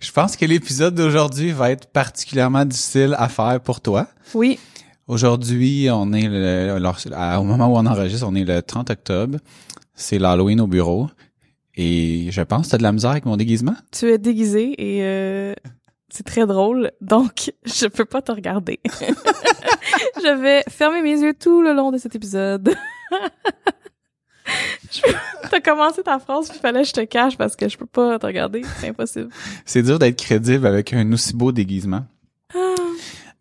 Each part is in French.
Je pense que l'épisode d'aujourd'hui va être particulièrement difficile à faire pour toi. Oui, Aujourd'hui, on est le, au moment où on enregistre, on est le 30 octobre. C'est l'Halloween au bureau. Et je pense que t'as de la misère avec mon déguisement. tu es déguisé et euh, c'est très drôle, donc je peux pas te regarder. je vais fermer mes yeux tout le long de cet épisode. T'as commencé ta phrase, puis il fallait que je te cache parce que je peux pas te regarder, c'est impossible. C'est dur d'être crédible avec un aussi beau déguisement. Ah.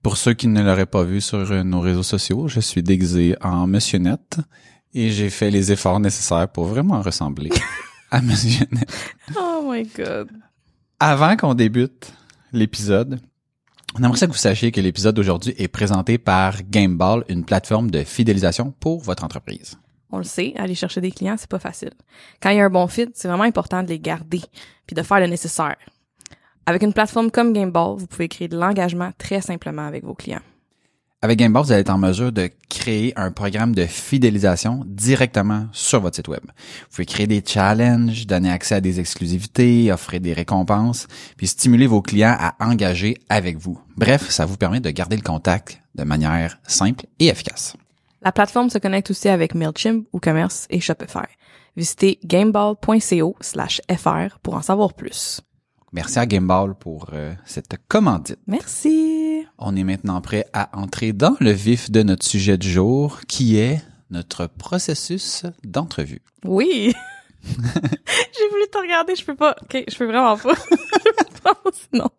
Pour ceux qui ne l'auraient pas vu sur euh, nos réseaux sociaux, je suis déguisé en Monsieur Net et j'ai fait les efforts nécessaires pour vraiment ressembler à Monsieur Net. Oh my god. Avant qu'on débute l'épisode, on aimerait ça que vous sachiez que l'épisode d'aujourd'hui est présenté par Gameball, une plateforme de fidélisation pour votre entreprise. On le sait, aller chercher des clients, c'est pas facile. Quand il y a un bon fit, c'est vraiment important de les garder puis de faire le nécessaire. Avec une plateforme comme Gameball, vous pouvez créer de l'engagement très simplement avec vos clients. Avec Gameball, vous allez être en mesure de créer un programme de fidélisation directement sur votre site web. Vous pouvez créer des challenges, donner accès à des exclusivités, offrir des récompenses, puis stimuler vos clients à engager avec vous. Bref, ça vous permet de garder le contact de manière simple et efficace. La plateforme se connecte aussi avec MailChimp, WooCommerce et Shopify. Visitez gameball.co slash fr pour en savoir plus. Merci à Gameball pour euh, cette commandite. Merci! On est maintenant prêt à entrer dans le vif de notre sujet du jour, qui est notre processus d'entrevue. Oui! J'ai voulu te regarder, je peux pas. Ok, je peux vraiment pas. non.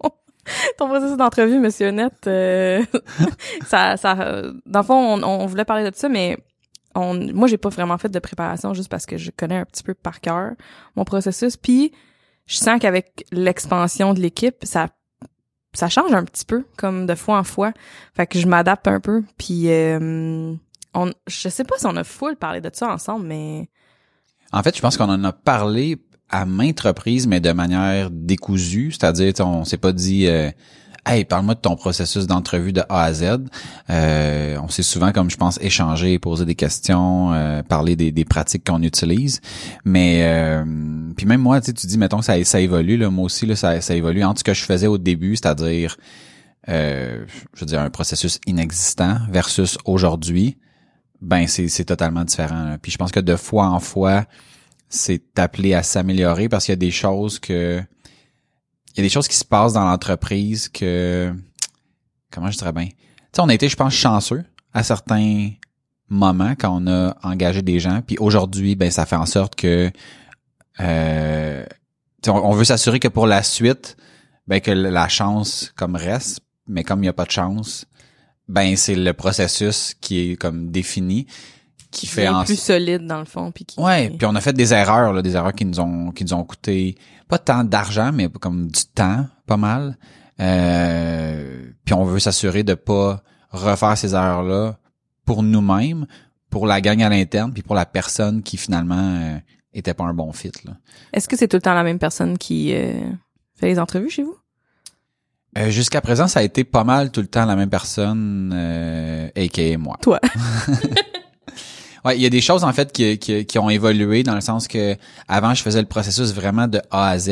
Ton processus d'entrevue, monsieur Honnête, euh, ça, ça, dans le fond, on, on voulait parler de ça, mais on, moi, j'ai pas vraiment fait de préparation juste parce que je connais un petit peu par cœur mon processus. Puis, je sens qu'avec l'expansion de l'équipe, ça, ça change un petit peu, comme de fois en fois. Fait que je m'adapte un peu. Puis, euh, on, je sais pas si on a full parlé de ça ensemble, mais En fait, je pense qu'on en a parlé à maintes reprises, mais de manière décousue, c'est-à-dire, on s'est pas dit, euh, hey, parle-moi de ton processus d'entrevue de A à Z. Euh, on s'est souvent, comme je pense, échangé, poser des questions, euh, parler des, des pratiques qu'on utilise. Mais euh, puis même moi, tu dis, mettons que ça, ça évolue, là, moi aussi, là, ça, ça évolue entre ce que je faisais au début, c'est-à-dire, euh, je veux dire, un processus inexistant versus aujourd'hui. Ben, c'est, c'est totalement différent. là. Puis je pense que de fois en fois, c'est appelé à s'améliorer parce qu'il y a des choses que il y a des choses qui se passent dans l'entreprise que comment je dirais bien? Tu sais, on a été, je pense, chanceux à certains moments quand on a engagé des gens. Puis aujourd'hui, ben ça fait en sorte que euh, on veut s'assurer que pour la suite, ben que la chance comme reste, mais comme il n'y a pas de chance, ben c'est le processus qui est comme défini qui fait en plus solide dans le fond puis qui Ouais, puis on a fait des erreurs, là, des erreurs qui nous ont qui nous ont coûté pas tant d'argent, mais comme du temps, pas mal. Euh, puis on veut s'assurer de pas refaire ces erreurs-là pour nous-mêmes, pour la gang à l'interne, puis pour la personne qui finalement euh, était pas un bon fit. Là. Est-ce que c'est tout le temps la même personne qui euh, fait les entrevues chez vous? Euh, Jusqu'à présent, ça a été pas mal tout le temps la même personne, euh, aka moi. Toi. Ouais, il y a des choses en fait qui, qui, qui ont évolué dans le sens que avant je faisais le processus vraiment de A à Z.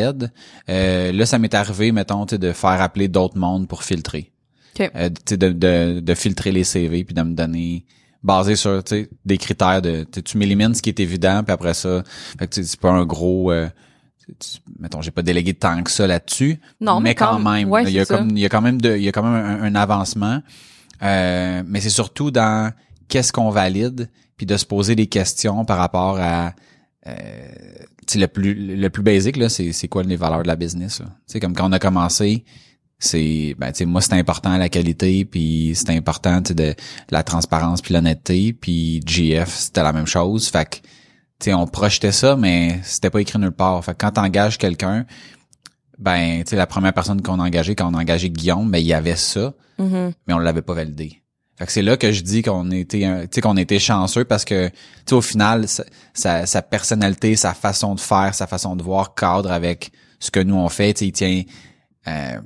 Euh, là, ça m'est arrivé, mettons, tu sais, de faire appeler d'autres mondes pour filtrer. OK. Euh, tu sais, de, de, de filtrer les CV puis de me donner basé sur tu sais, des critères de tu m'élimines ce qui est évident puis après ça fait que tu sais, c'est pas un gros euh, tu- mettons j'ai pas délégué tant que ça là-dessus Non, mais mais quand quand- même ouais, il y a ça. comme il y a quand même de il y a quand même un, un avancement Euh, mais c'est surtout dans qu'est-ce qu'on valide, puis de se poser des questions par rapport à euh, tu sais, le plus le plus basique là, c'est c'est quoi les valeurs de la business. C'est comme quand on a commencé, c'est ben tu sais moi c'est important la qualité puis c'est important tu sais, de la transparence puis l'honnêteté puis GF c'était la même chose. Fait que tu sais on projetait ça mais c'était pas écrit nulle part. Fait que quand t'engages quelqu'un ben tu sais la première personne qu'on a engagée quand on a engagé Guillaume, ben il y avait ça Mhm. mais on l'avait pas validé. Fait que c'est là que je dis qu'on était un- tu sais qu'on était chanceux parce que tu sais au final sa, sa, sa personnalité, sa façon de faire, sa façon de voir cadre avec ce que nous on fait, tu sais il tient euh,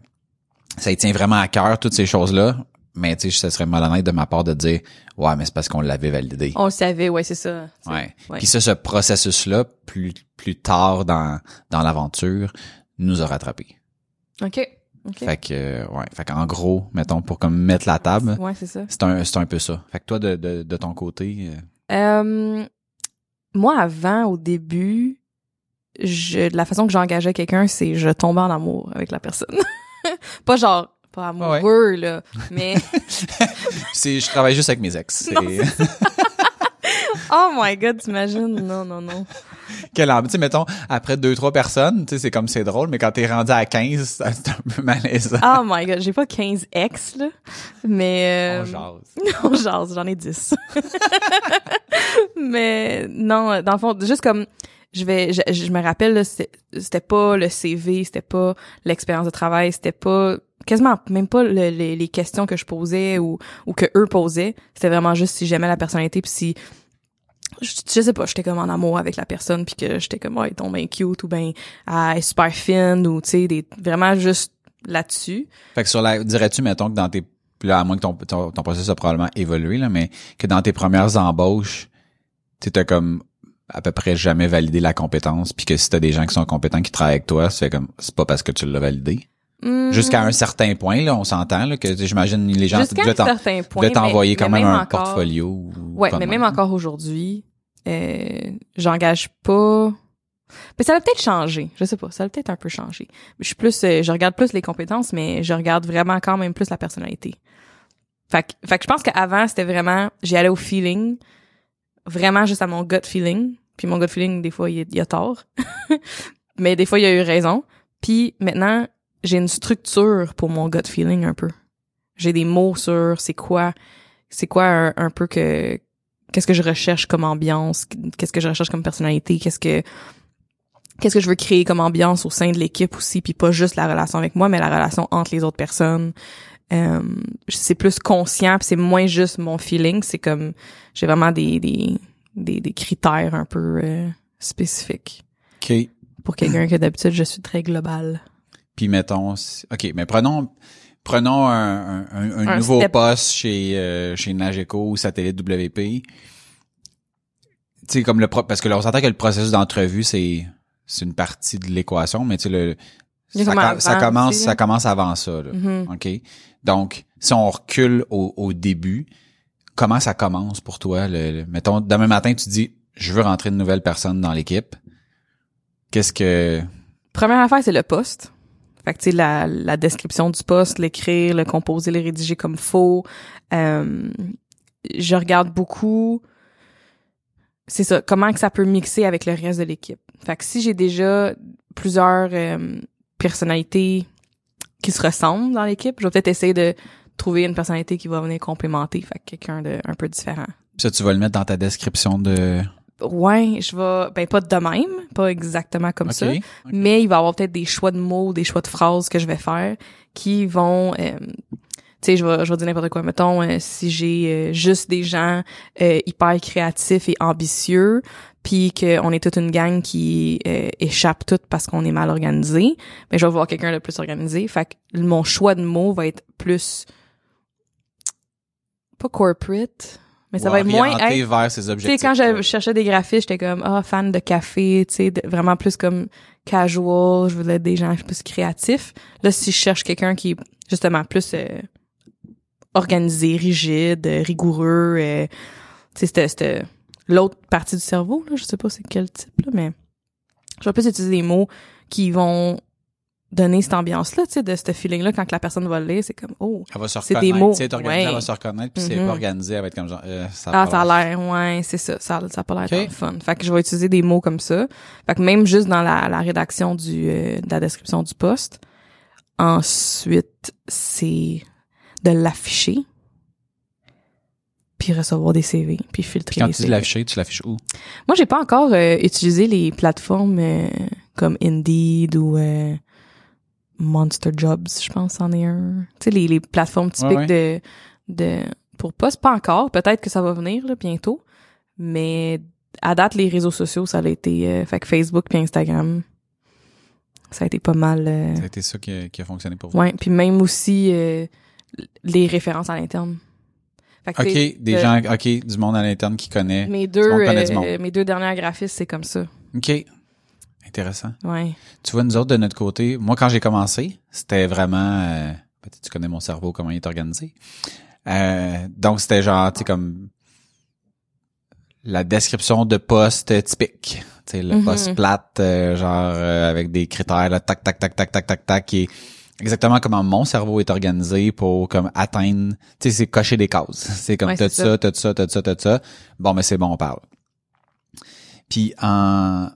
ça il tient vraiment à cœur toutes ces choses-là, mais tu sais ce serait malhonnête de ma part de dire ouais, mais c'est parce qu'on l'avait validé. On le savait, ouais, c'est ça. Ouais. Ouais. Puis ça ce processus là plus plus tard dans dans l'aventure nous a rattrapés. OK. Fait que ouais, fait qu'en gros, mettons pour comme mettre la table, Ouais, c'est ça. c'est un, c'est un peu ça. Fait que toi, de, de, de ton côté, euh, Euh, moi, avant, au début, je, la façon que j'engageais quelqu'un, c'est je tombais en amour avec la personne. pas genre, pas amoureux, là, mais c'est, je travaille juste avec mes ex. Non, oh my god, t'imagines? Non, non, non. quel am- tu sais, mettons, après deux, trois personnes, tu sais, c'est comme c'est drôle, mais quand t'es rendu à 15, c'est un peu malaisant. Oh my god, j'ai pas 15 ex, là, mais... On euh, jase. On jase, j'en ai 10. Mais non, dans le fond, juste comme je vais je, je me rappelle c'était c'était pas le CV, c'était pas l'expérience de travail, c'était pas quasiment même pas le- les, les questions que je posais ou ou que eux posaient, c'était vraiment juste si j'aimais la personnalité puis si je, sais pas, j'étais comme en amour avec la personne puis que j'étais comme oh, elle tombe bien cute ou ben ah, elle est super fine ou tu sais des vraiment juste là-dessus. Fait que sur la, dirais-tu, mettons, que dans tes, là, à moins que ton, ton, ton processus a probablement évolué, là, mais que dans tes premières embauches, tu t'as comme à peu près jamais validé la compétence, puis que si t'as des gens qui sont compétents qui travaillent avec toi, c'est comme, c'est pas parce que tu l'as validé. Hmm, Jusqu'à un certain point, là, on s'entend, là, que j'imagine les gens devaient t'envoyer quand même un encore- portfolio. ou Ouais, mais même même. encore aujourd'hui, euh, j'engage pas. Mais ça a peut-être changé. Je sais pas. Ça a peut-être un peu changé. Je suis plus, euh, je regarde plus les compétences, mais je regarde vraiment quand même plus la personnalité. Fait que, fait que je pense qu'avant, c'était vraiment, j'y allais au feeling. Vraiment juste à mon gut feeling. Puis mon gut feeling, des fois, il, il a tort. mais des fois, il a eu raison. Puis maintenant, j'ai une structure pour mon gut feeling un peu. J'ai des mots sur c'est quoi, c'est quoi un, un peu que, qu'est-ce que je recherche comme ambiance, qu'est-ce que je recherche comme personnalité, qu'est-ce que qu'est-ce que je veux créer comme ambiance au sein de l'équipe aussi, puis pas juste la relation avec moi, mais la relation entre les autres personnes. Euh, c'est plus conscient, c'est moins juste mon feeling, c'est comme j'ai vraiment des des des, des critères un peu euh, spécifiques OK. pour quelqu'un que d'habitude je suis très global. Puis mettons, OK, mais prenons prenons un, un, un- nouveau step. poste chez euh, chez Nageco ou Satellite WP. Tu sais comme le pro- parce que là on s'entend que le processus d'entrevue c'est c'est une partie de l'équation, mais tu sais le ça, commence ça commence avant ça là. Mhm. OK? Donc si on recule au, au début, comment ça commence pour toi le, le- mettons demain matin tu dis je veux rentrer une nouvelle personne dans l'équipe. Qu'est-ce que Première affaire, c'est le poste. Fait que, tu sais, la, la description du poste, l'écrire, le composer, le rédiger comme faux. Euh, je regarde beaucoup, c'est ça, comment que ça peut mixer avec le reste de l'équipe. Fait que si j'ai déjà plusieurs euh, personnalités qui se ressemblent dans l'équipe, je vais peut-être essayer de trouver une personnalité qui va venir complémenter, fait que quelqu'un de un peu différent. ça tu vas le mettre dans ta description de Ouais, je vais, ben pas de même, pas exactement comme ça, mais il va y avoir peut-être des choix de mots, des choix de phrases que je vais faire qui vont euh, tu sais je vais je vais dire n'importe quoi. Mettons euh, si j'ai euh, juste des gens euh, hyper créatifs et ambitieux puis qu'on est toute une gang qui euh, échappe toute parce qu'on est mal organisé ben je vais voir quelqu'un de plus organisé. Fait que mon choix de mots va être plus pas corporate mais ça va être moins être- vers ses tu sais, objectifs. quand je cherchais des graphistes, j'étais comme, ah, fan de café, tu sais, vraiment plus comme casual, je voulais des gens plus créatifs. Là, si je cherche quelqu'un qui est justement plus euh, organisé, rigide, euh, rigoureux, euh, tu sais, c'était- c'était l'autre partie du cerveau, là, je sais pas c'est quel type, là, mais je vais plus utiliser des mots qui vont donner cette ambiance-là, tu sais, de ce feeling-là quand que la personne va le lire, c'est comme, oh. Elle va se C'est reconnaître. des mots. Tu sais, Ouais. elle va se reconnaître, puis si elle est Mhm. pas organisée, elle va être comme genre, euh, ça Ah, va ça a l'air, ouais, c'est ça. Ça, ça a pas l'air fun. Fait que je vais utiliser des mots comme ça. Fait que même juste dans la, la rédaction du, euh, de la description du poste. Ensuite, c'est de l'afficher. Puis recevoir des CV, puis filtrer Quand les tu CV. l'afficher, tu l'affiches où? Moi, j'ai pas encore euh, utilisé les plateformes euh, comme Indeed ou euh, Monster Jobs, je pense, c'en est un. Tu sais, les, les plateformes typiques Ouais, de de pour poste, pas encore. Peut-être que ça va venir là, bientôt, mais à date, les réseaux sociaux, ça a été euh, fait que Facebook puis Instagram, ça a été pas mal. euh, Ça a été ça qui a, qui a fonctionné pour vous. ouais, puis même aussi euh, les références à l'interne. Fait que, OK, des gens, OK, du monde à l'interne qui connaît. Mes deux, monde connaît du monde. mes deux dernières graphistes, c'est comme ça. OK. Intéressant. Ouais. Tu vois, nous autres, de notre côté, moi, quand j'ai commencé, c'était vraiment... euh, peut-être tu connais mon cerveau, comment il est organisé. Euh, donc, c'était genre, tu sais, comme la description de poste typique. Tu sais, le Mhm. poste plate, euh, genre euh, avec des critères, là, tac, tac, tac, tac, tac, tac, tac, qui est exactement comment mon cerveau est organisé pour comme atteindre, tu sais, c'est cocher des cases. C'est comme Ouais, t'as ça, t'as ça, t'as ça, t'as ça. Bon, mais c'est bon, on parle. Puis en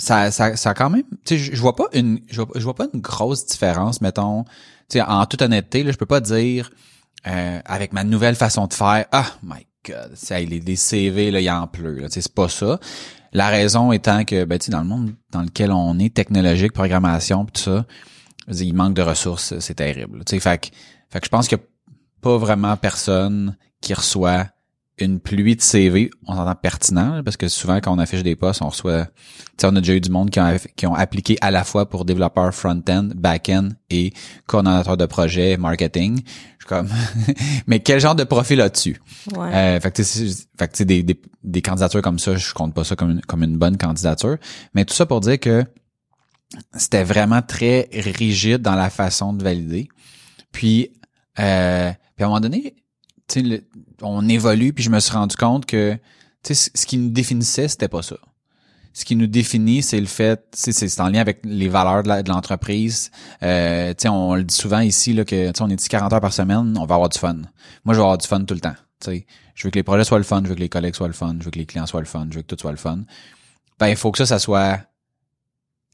ça, ça, ça a quand même, tu sais, je vois pas une, je vois, pas une grosse différence, mettons, tu sais, en toute honnêteté, là, je peux pas dire, euh, avec ma nouvelle façon de faire, ah, my god, c'est, les, les CV, là, il en pleut, tu sais, c'est pas ça. La raison étant que, ben, tu sais, dans le monde dans lequel on est, technologique, programmation, pis tout ça, il manque de ressources, c'est terrible, tu sais, fait fait que je pense qu'il y a pas vraiment personne qui reçoit une pluie de CV, on s'entend pertinent, parce que souvent, quand on affiche des postes, on reçoit, tu sais, on a déjà eu du monde qui ont, qui ont appliqué à la fois pour développeur front-end, back-end et coordonnateur de projet, marketing. Je suis comme, mais quel genre de profil as-tu? Ouais. Euh, fait que, tu sais, c'est- fait que, des, des, des candidatures comme ça, je compte pas ça comme une, comme une bonne candidature. Mais tout ça pour dire que c'était vraiment très rigide dans la façon de valider. Puis, euh, puis à un moment donné, on évolue, puis je me suis rendu compte que ce qui nous définissait, c'était pas ça. Ce qui nous définit, c'est le fait, c'est en lien avec les valeurs de l'entreprise. Euh, on le dit souvent ici là que on est ici 40 heures par semaine, on va avoir du fun. Moi, je vais avoir du fun tout le temps. Tu sais, je veux que les projets soient le fun, je veux que les collègues soient le fun, je veux que les clients soient le fun, je veux que tout soit le fun. Ben, il faut que ça, ça soit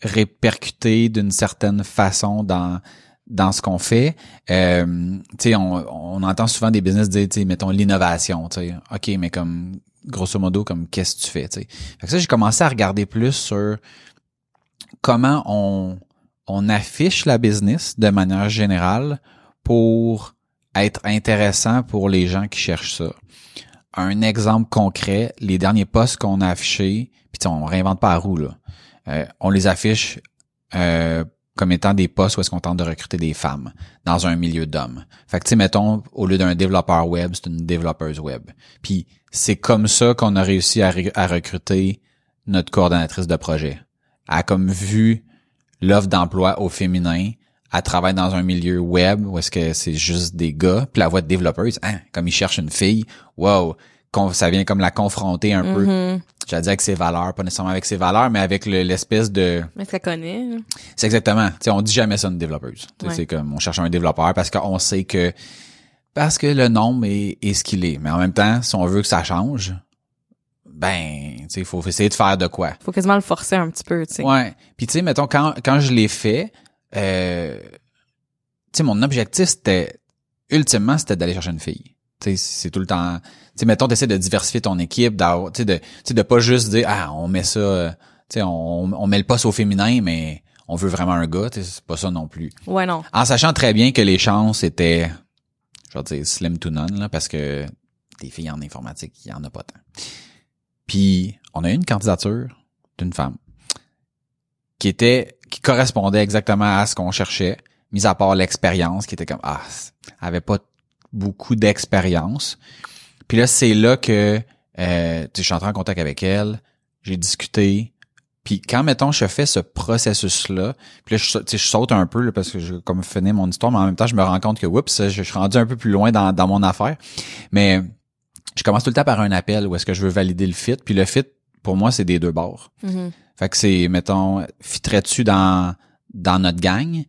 répercuté d'une certaine façon dans dans ce qu'on fait. Euh, on, on entend souvent des business dire, mettons l'innovation. OK, mais comme grosso modo, comme qu'est-ce que tu fais, ça, j'ai commencé à regarder plus sur comment on on affiche la business de manière générale pour être intéressant pour les gens qui cherchent ça. Un exemple concret, les derniers posts qu'on a affichés, puis on réinvente pas la roue là. Euh, on les affiche euh, comme étant des postes où est-ce qu'on tente de recruter des femmes dans un milieu d'hommes. Fait que tu mettons, au lieu d'un développeur web, c'est une développeuse web. Puis c'est comme ça qu'on a réussi à, recruter notre coordonnatrice de projet. Elle a comme vu l'offre d'emploi au féminin, elle travaille dans un milieu web où est-ce que c'est juste des gars, puis la voix de développeuse, hein, comme ils cherchent une fille, wow, ça vient comme la confronter un peu, Mhm. j'allais dire avec ses valeurs, pas nécessairement avec ses valeurs, mais avec le- l'espèce de Mais ça connaît. hein. c'est exactement. Tu sais, on dit jamais ça une développeuse. Ouais. C'est comme on cherche un développeur parce qu'on sait que parce que le nombre est, est ce qu'il est. Mais en même temps, si on veut que ça change, ben, tu sais, il faut essayer de faire de quoi. Faut quasiment le forcer un petit peu, tu sais. Ouais. Puis tu sais, mettons quand quand je l'ai fait, euh, tu sais, mon objectif c'était ultimement c'était d'aller chercher une fille. C'est tout le temps. Tu sais, mettons, d'essayer de diversifier ton équipe, d'avoir, tu sais, de, tu sais, de pas juste dire ah on met ça, euh, tu sais, on, on met le poste au féminin, mais on veut vraiment un gars. C'est pas ça non plus. Ouais, non. En sachant très bien que les chances étaient, je vais dire slim to none là, parce que des filles en informatique, il y en a pas tant. Puis on a eu une candidature d'une femme qui était qui correspondait exactement à ce qu'on cherchait, mis à part l'expérience qui était comme ah, elle avait pas beaucoup d'expérience. Puis là c'est là que euh, je suis entré en contact avec elle, j'ai discuté. Puis quand mettons je fais ce processus là, puis là je, saute un peu là, parce que je comme finis mon histoire, mais en même temps je me rends compte que oups, je, je suis rendu un peu plus loin dans, dans mon affaire. Mais je commence tout le temps par un appel où est-ce que je veux valider le fit, puis le fit pour moi c'est des deux bords. Mhm. Fait que c'est, mettons, fitterais-tu dans dans notre gang,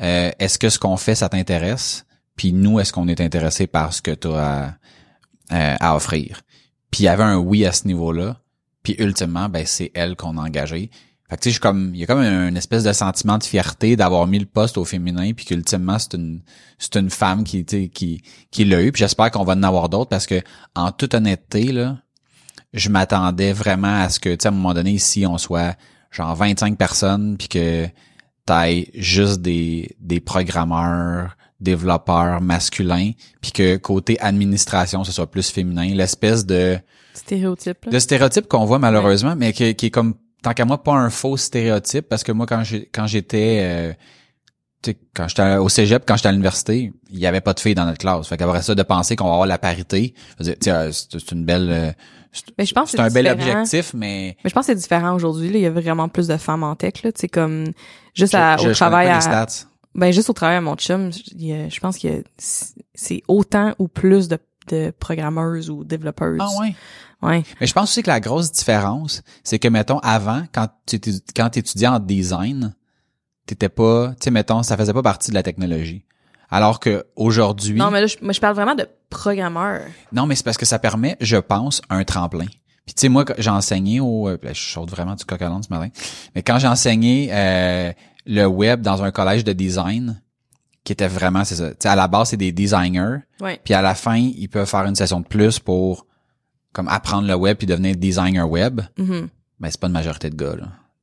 euh, est-ce que ce qu'on fait, ça t'intéresse? Puis nous, est-ce qu'on est intéressé par ce que tu as à, à offrir? Puis il y avait un oui à ce niveau-là. Puis ultimement, ben c'est elle qu'on a engagée. Fait que tu sais, comme, il y a comme une espèce de sentiment de fierté d'avoir mis le poste au féminin, puis qu'ultimement c'est une, c'est une femme qui, qui, qui l'a eu. Puis j'espère qu'on va en avoir d'autres parce que, en toute honnêteté là, je m'attendais vraiment à ce que, tu sais, à un moment donné, ici, on soit genre 25 personnes, puis que t'ailles juste des, des programmeurs, développeurs masculins, puis que côté administration, ce soit plus féminin. L'espèce de Stéréotype. là. de stéréotype qu'on voit malheureusement, mais qui, qui est comme tant qu'à moi pas un faux stéréotype, parce que moi quand j'ai quand j'étais euh, quand j'étais au cégep, quand j'étais à l'université, il y avait pas de filles dans notre classe. Fait qu'après ça, de penser qu'on va avoir la parité, euh, c'est une belle, euh, je pense que c'est un bel objectif, mais Mais je pense que c'est différent aujourd'hui. là. Il y a vraiment plus de femmes en tech. Là. Tu sais, comme juste à- je- je au travail pas à, les stats. Ben juste au travail à mon chum, il y a- je pense que c'est autant ou plus de, de programmeuses ou développeuses. Ah ouais. Ouais. Mais je pense aussi que la grosse différence, c'est que mettons avant, quand tu étais- quand t'étudiais en design, t'étais pas, tu sais, mettons, ça faisait pas partie de la technologie. Alors que aujourd'hui, Non, mais là, je, moi, je parle vraiment de programmeurs. non, mais c'est parce que ça permet, je pense, un tremplin. Puis tu sais, moi, j'ai enseigné au, euh, je saute vraiment du coq à ce matin, mais quand j'ai enseigné euh, le web dans un collège de design, qui était vraiment, c'est ça. Tu sais, à la base, c'est des designers, Ouais. puis à la fin, ils peuvent faire une session de plus pour comme apprendre le web puis devenir designer web. Mhm. Ben, c'est pas une majorité de gars.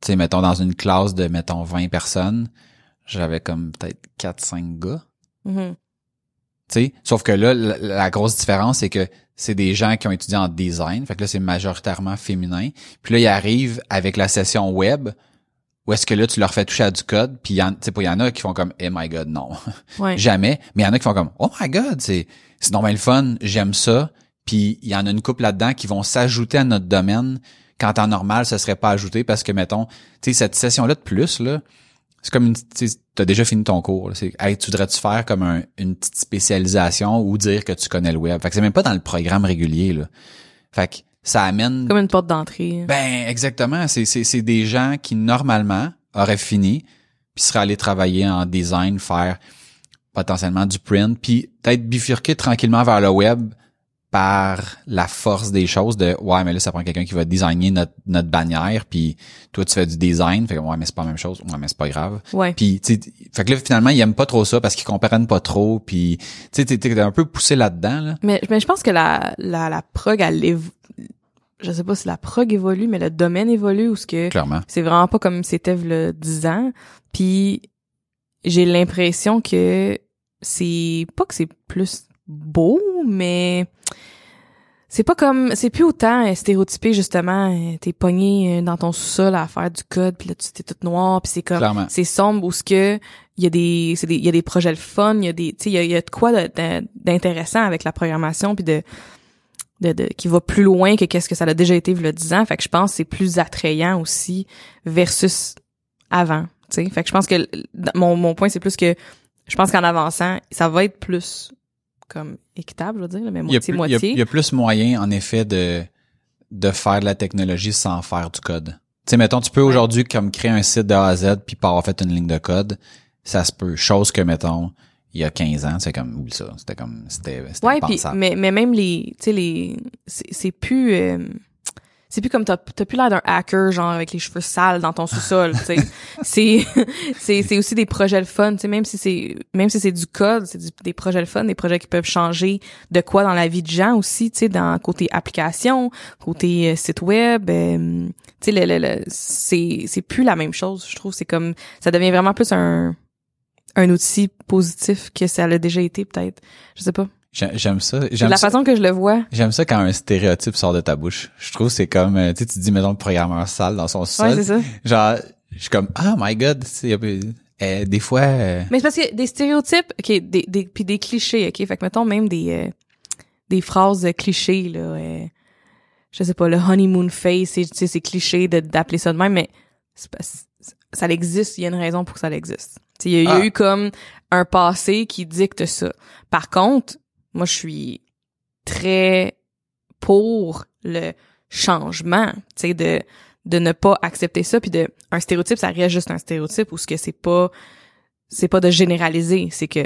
Tu sais, mettons, dans une classe de, mettons, 20 personnes, j'avais comme peut-être 4-5 gars. Mhm. Tu sais, sauf que là, la, la grosse différence, c'est que c'est des gens qui ont étudié en design. Fait que là, c'est majoritairement féminin. Puis là, ils arrivent avec la session web, où est-ce que là, tu leur fais toucher à du code, puis il y y en a qui font comme, oh my god, non. Ouais. Jamais. Mais il y en a qui font comme, oh my god, c'est, c'est normal le fun, j'aime ça. Puis il y en a une couple là-dedans qui vont s'ajouter à notre domaine quand en normal, ce serait pas ajouté parce que, mettons, tu sais, cette session-là de plus, là, c'est comme une, tu t'as déjà fini ton cours. C'est, hey, tu voudrais-tu faire comme un- une petite spécialisation ou dire que tu connais le web? Fait que c'est même pas dans le programme régulier, là. Fait que ça amène Comme une porte d'entrée. ben exactement, c'est c'est c'est des gens qui normalement auraient fini puis seraient allés travailler en design, faire potentiellement du print, puis peut-être bifurquer tranquillement vers le web par la force des choses de ouais mais là ça prend quelqu'un qui va designer notre notre bannière puis toi tu fais du design. Fait que ouais mais c'est pas la même chose. Ouais mais c'est pas grave. Ouais. puis tu fait que là finalement ils aiment pas trop ça parce qu'ils comprennent pas trop puis tu sais t'es un peu poussé là-dedans là. Mais, mais je pense que la, la, la prog, elle évo- je sais pas si la prog évolue, mais le domaine évolue ou ce que clairement. c'est vraiment pas comme c'était le 10 ans. Puis j'ai l'impression que c'est pas que c'est plus beau, mais c'est pas comme c'est plus autant euh, stéréotypé justement. euh, T'es pogné euh, dans ton sous-sol à faire du code, puis là tu t'es toute noire, puis c'est comme c'est sombre où ce que il y a des c'est des il y a des projets le fun, il y a des tu sais il y a, y a de quoi d'intéressant avec la programmation puis de de, de qui va plus loin que qu'est-ce que ça a déjà été a 10 ans. Fait que je pense que c'est plus attrayant aussi versus avant, tu sais. Fait que je pense que mon mon point c'est plus que je pense qu'en avançant, ça va être plus comme équitable, je veux dire, mais il y, a plus, moitié il, y a, moitié. il y a plus moyen, en effet, de, de faire de la technologie sans faire du code. Tu sais, mettons, tu peux aujourd'hui comme créer un site de A à Z puis pas avoir fait une ligne de code. Ça se peut. Chose que, mettons, il y a 15 ans, c'est comme, oublie ça. C'était comme, c'était, c'était Ouais, impensable. mais mais même les tu sais les c'est c'est plus euh, c'est plus comme t'as t'as plus l'air d'un hacker genre avec les cheveux sales dans ton sous-sol, tu sais. c'est c'est c'est aussi des projets le fun, tu sais même si c'est même si c'est du code, c'est des projets le fun, des projets qui peuvent changer de quoi dans la vie de gens aussi, tu sais dans côté application, côté euh, site web, euh, tu sais le, le, le- c'est c'est plus la même chose, je trouve, c'est comme ça devient vraiment plus un un outil positif que ça l'a déjà été peut-être. Je sais pas. J'ai- J'aime ça. J'aime la ça. façon que je le vois. J'aime ça quand un stéréotype sort de ta bouche. Je trouve que c'est comme, euh, tu sais, tu dis, mettons, le programmeur sale dans son Ouais, sol. c'est ça. Genre, je suis comme, ah, my god, c'est, euh, des fois, euh, Mais c'est parce que des stéréotypes, OK, des, des, puis des clichés, OK? Fait que mettons même des, euh, des phrases euh, clichés, là. euh, je sais pas, le honeymoon face, c'est, tu sais, c'est cliché d'appeler ça de même, mais pas- ça existe, il y a une raison pour que ça existe. Tu sais, Il y, a- il y a Ah. eu comme un passé qui dicte ça. Par contre, moi, je suis très pour le changement, tu sais, de de ne pas accepter ça puis de un stéréotype ça reste juste un stéréotype ou ce que c'est pas c'est pas de généraliser c'est que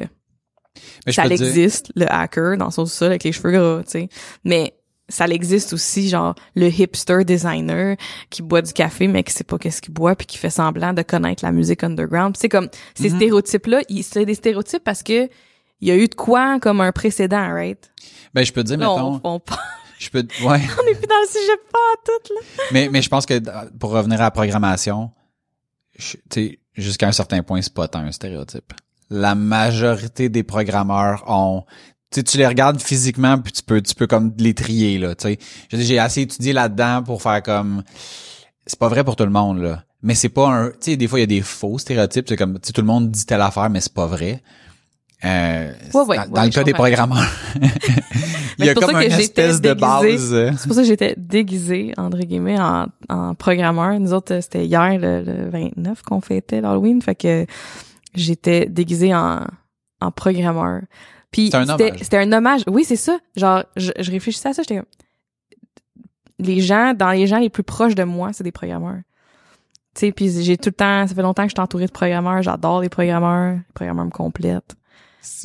Mais ça dire- existe le hacker dans son sol avec les cheveux gras tu sais mais ça existe aussi genre le hipster designer qui boit du café mais qui sait pas qu'est-ce qu'il boit puis qui fait semblant de connaître la musique underground c'est comme ces Mhm. stéréotypes là c'est des stéréotypes parce que il y a eu de quoi comme un précédent right? Ben, je peux te dire, Là, mettons, on, on, on je peux, ouais. est plus dans le sujet pas tout là mais, mais je pense que pour revenir à la programmation, tu sais, jusqu'à un certain point, c'est pas tant un stéréotype. La majorité des programmeurs ont, tu sais, tu les regardes physiquement puis tu peux, tu peux comme les trier, là, tu sais. J'ai assez étudié là-dedans pour faire comme, c'est pas vrai pour tout le monde, là. Mais c'est pas un, tu sais, des fois, il y a des faux stéréotypes, c'est comme, tu sais, tout le monde dit telle affaire, mais c'est pas vrai. Euh, Ouais, ouais, dans, ouais, dans le cas des programmeurs, il y c'est a pour comme ça que une j'étais espèce de déguisée. base. C'est pour ça que j'étais déguisée, entre guillemets, en, en programmeur. Nous autres, c'était hier, le, le 29, qu'on fêtait l'Halloween. Fait que j'étais déguisée en, en programmeur. Puis un c'était un hommage. Oui, c'est ça. Genre, je, je réfléchissais à ça, j'étais. Les gens, dans les gens les plus proches de moi, c'est des programmeurs. Tu sais, puis j'ai tout le temps... Ça fait longtemps que je suis entourée de programmeurs. J'adore les programmeurs. Les programmeurs me complètent.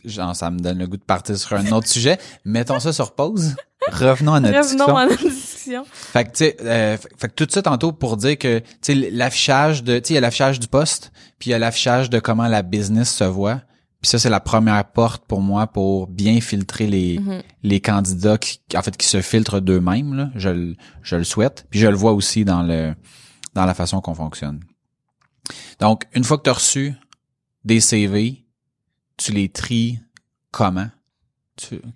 Genre, ça me donne le goût de partir sur un autre sujet. Mettons ça sur pause. Revenons à notre Revenons discussion. à notre discussion. Fait que, tu sais, euh, fait que tout ça tantôt pour dire que, tu sais, l'affichage de, tu sais, il y a l'affichage du poste, puis il y a l'affichage de comment la business se voit. Puis ça, c'est la première porte pour moi pour bien filtrer les, Mhm. les candidats qui, en fait, qui se filtrent d'eux-mêmes, là. Je, le- je le souhaite. Puis je le vois aussi dans le, dans la façon qu'on fonctionne. Donc, une fois que tu as reçu des CV, tu les tries comment?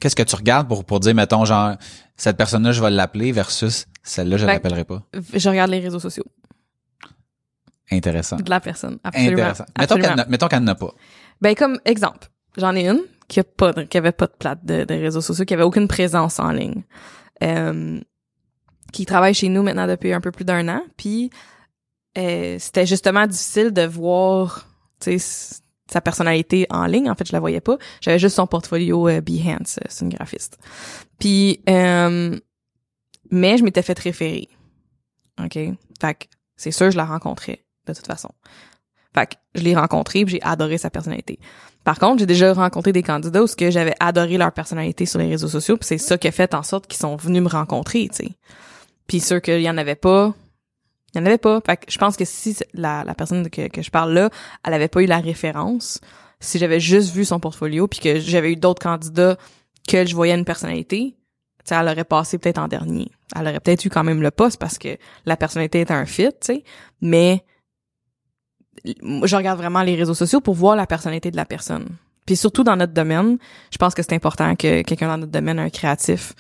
Qu'est-ce que tu regardes pour, pour dire, mettons, genre, cette personne-là, je vais l'appeler versus celle-là, je Ben, l'appellerai pas? Je regarde les réseaux sociaux Intéressant. de la personne. Absolument. Intéressant. Mettons Absolument. qu'elle mettons qu'elle n'a pas. Ben comme exemple, j'en ai une qui a pas de- qui avait pas de plate de, de réseaux sociaux, qui avait aucune présence en ligne. Euh, qui travaille chez nous maintenant depuis un peu plus d'un an, puis euh, c'était justement difficile de voir tu sais sa personnalité en ligne. En fait, je la voyais pas. J'avais juste son portfolio euh, Behance, euh, c'est une graphiste. Puis euh, mais je m'étais fait référer. OK? Fait que c'est sûr je la rencontrais de toute façon. Fait que je l'ai rencontré puis j'ai adoré sa personnalité. Par contre, j'ai déjà rencontré des candidats où ce que j'avais adoré leur personnalité sur les réseaux sociaux, puis c'est ça qui a fait en sorte qu'ils sont venus me rencontrer, tu sais. Puis sûr qu'il y en avait pas, il y en avait pas. Fait que je pense que si la, personne que, que je parle là, elle avait pas eu la référence, si j'avais juste vu son portfolio puis que j'avais eu d'autres candidats que je voyais une personnalité, elle aurait passé peut-être en dernier. Elle aurait peut-être eu quand même le poste parce que la personnalité était un fit, tu sais. Mais je regarde vraiment les réseaux sociaux pour voir la personnalité de la personne. Puis surtout dans notre domaine, je pense que c'est important que quelqu'un dans notre domaine, un créatif,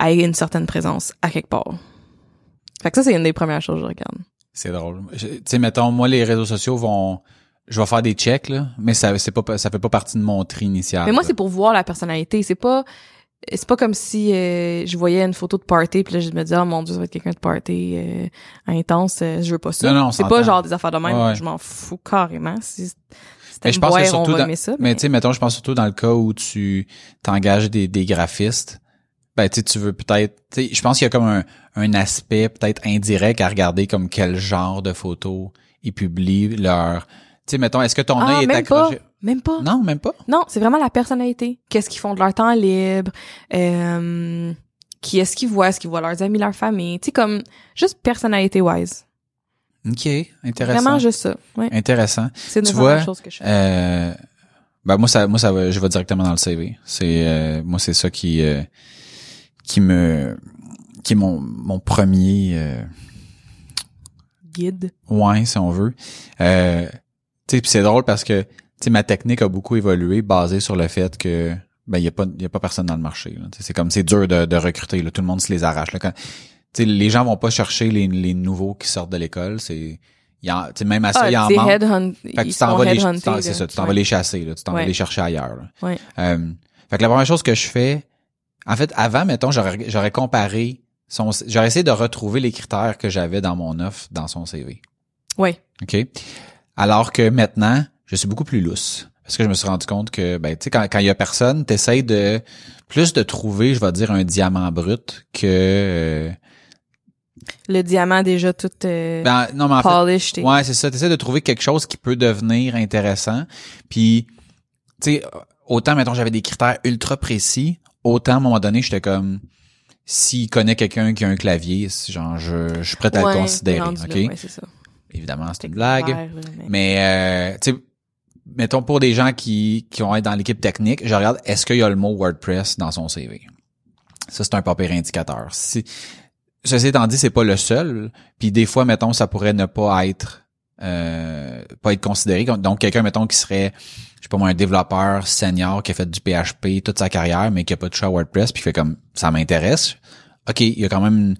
ait une certaine présence à quelque part. Fait que ça, c'est une des premières choses que je regarde. C'est drôle. Tu sais, mettons, moi, les réseaux sociaux vont, je vais faire des checks, là, mais ça, c'est pas, ça fait pas partie de mon tri initial. Mais moi, c'est pour voir la personnalité. C'est pas, c'est pas comme si euh, je voyais une photo de party puis là je me disais oh mon dieu ça va être quelqu'un de party euh, intense euh, je veux pas ça Non, non, on c'est pas genre des affaires de même Ouais, je m'en fous carrément si Mais je pense boire, surtout dans- ça Mais tu sais, mettons, je pense surtout dans le cas où tu t'engages des, des graphistes, ben tu tu veux peut-être, je pense qu'il y a comme un, un aspect peut-être indirect à regarder comme quel genre de photos ils publient leur, tu sais, mettons, est-ce que ton ah œil est même pas accroché? Même pas Non, même pas. Non, c'est vraiment la personnalité. Qu'est-ce qu'ils font de leur temps libre? Euh, qui est-ce qu'ils voient? Est-ce qu'ils voient leurs amis, leur famille? Tu sais, comme, juste personnalité-wise. Ok, intéressant. Vraiment juste ça. Ouais. Intéressant. C'est Tu vois, choses que je fais. Euh, ben moi ça, moi ça va, je vais directement dans le CV. C'est, euh, moi c'est ça qui, euh, qui me, qui est mon, mon premier. euh, Guide. Ouais, si on veut. Euh, tu sais, c'est drôle parce que tu sais ma technique a beaucoup évolué basée sur le fait que ben il y a pas il y a pas personne dans le marché. C'est comme c'est dur de, de recruter. Là. Tout le monde se les arrache. Là. Quand, tu sais, les gens vont pas chercher les, les nouveaux qui sortent de l'école. C'est il y en, tu sais, même à ça, il y Ah, en c'est manque. headhunt. Fait que tu t'en vas les, c'est ça, tu t'en Ouais. vas les chasser, là, tu t'en vas les chercher ailleurs. là. Ouais. Euh, fait que la première chose que je fais, en fait, avant, mettons, j'aurais, comparé son, j'aurais essayé de retrouver les critères que j'avais dans mon offre dans son CV. Ouais. OK? Alors que maintenant, je suis beaucoup plus lousse. Parce que je me suis rendu compte que, ben, tu sais, quand, quand il y a personne, t'essayes de, plus de trouver, je vais dire, un diamant brut que, euh, Le diamant déjà tout euh, Ben, non, mais en fait, polished. et- Ouais, c'est ça. T'essaies de trouver quelque chose qui peut devenir intéressant. Puis, tu sais, autant, mettons, j'avais des critères ultra précis, autant, à un moment donné, j'étais comme, s'il connaît quelqu'un qui a un clavier, c'est genre, je, je suis prêt à Ouais, le considérer, OK? là, ouais, c'est ça. Évidemment, c'était une blague. Clair, mais- Mais, euh, tu sais, mettons, pour des gens qui, qui vont être dans l'équipe technique, je regarde, est-ce qu'il y a le mot WordPress dans son CV? Ça, c'est un pas pire indicateur. Si, ceci étant dit, c'est pas le seul. Puis des fois, mettons, ça pourrait ne pas être euh, pas être considéré. Donc, quelqu'un, mettons, qui serait, je sais pas moi, un développeur senior qui a fait du PHP toute sa carrière, mais qui a pas touché à WordPress, puis qui fait comme ça m'intéresse. OK, il y a quand même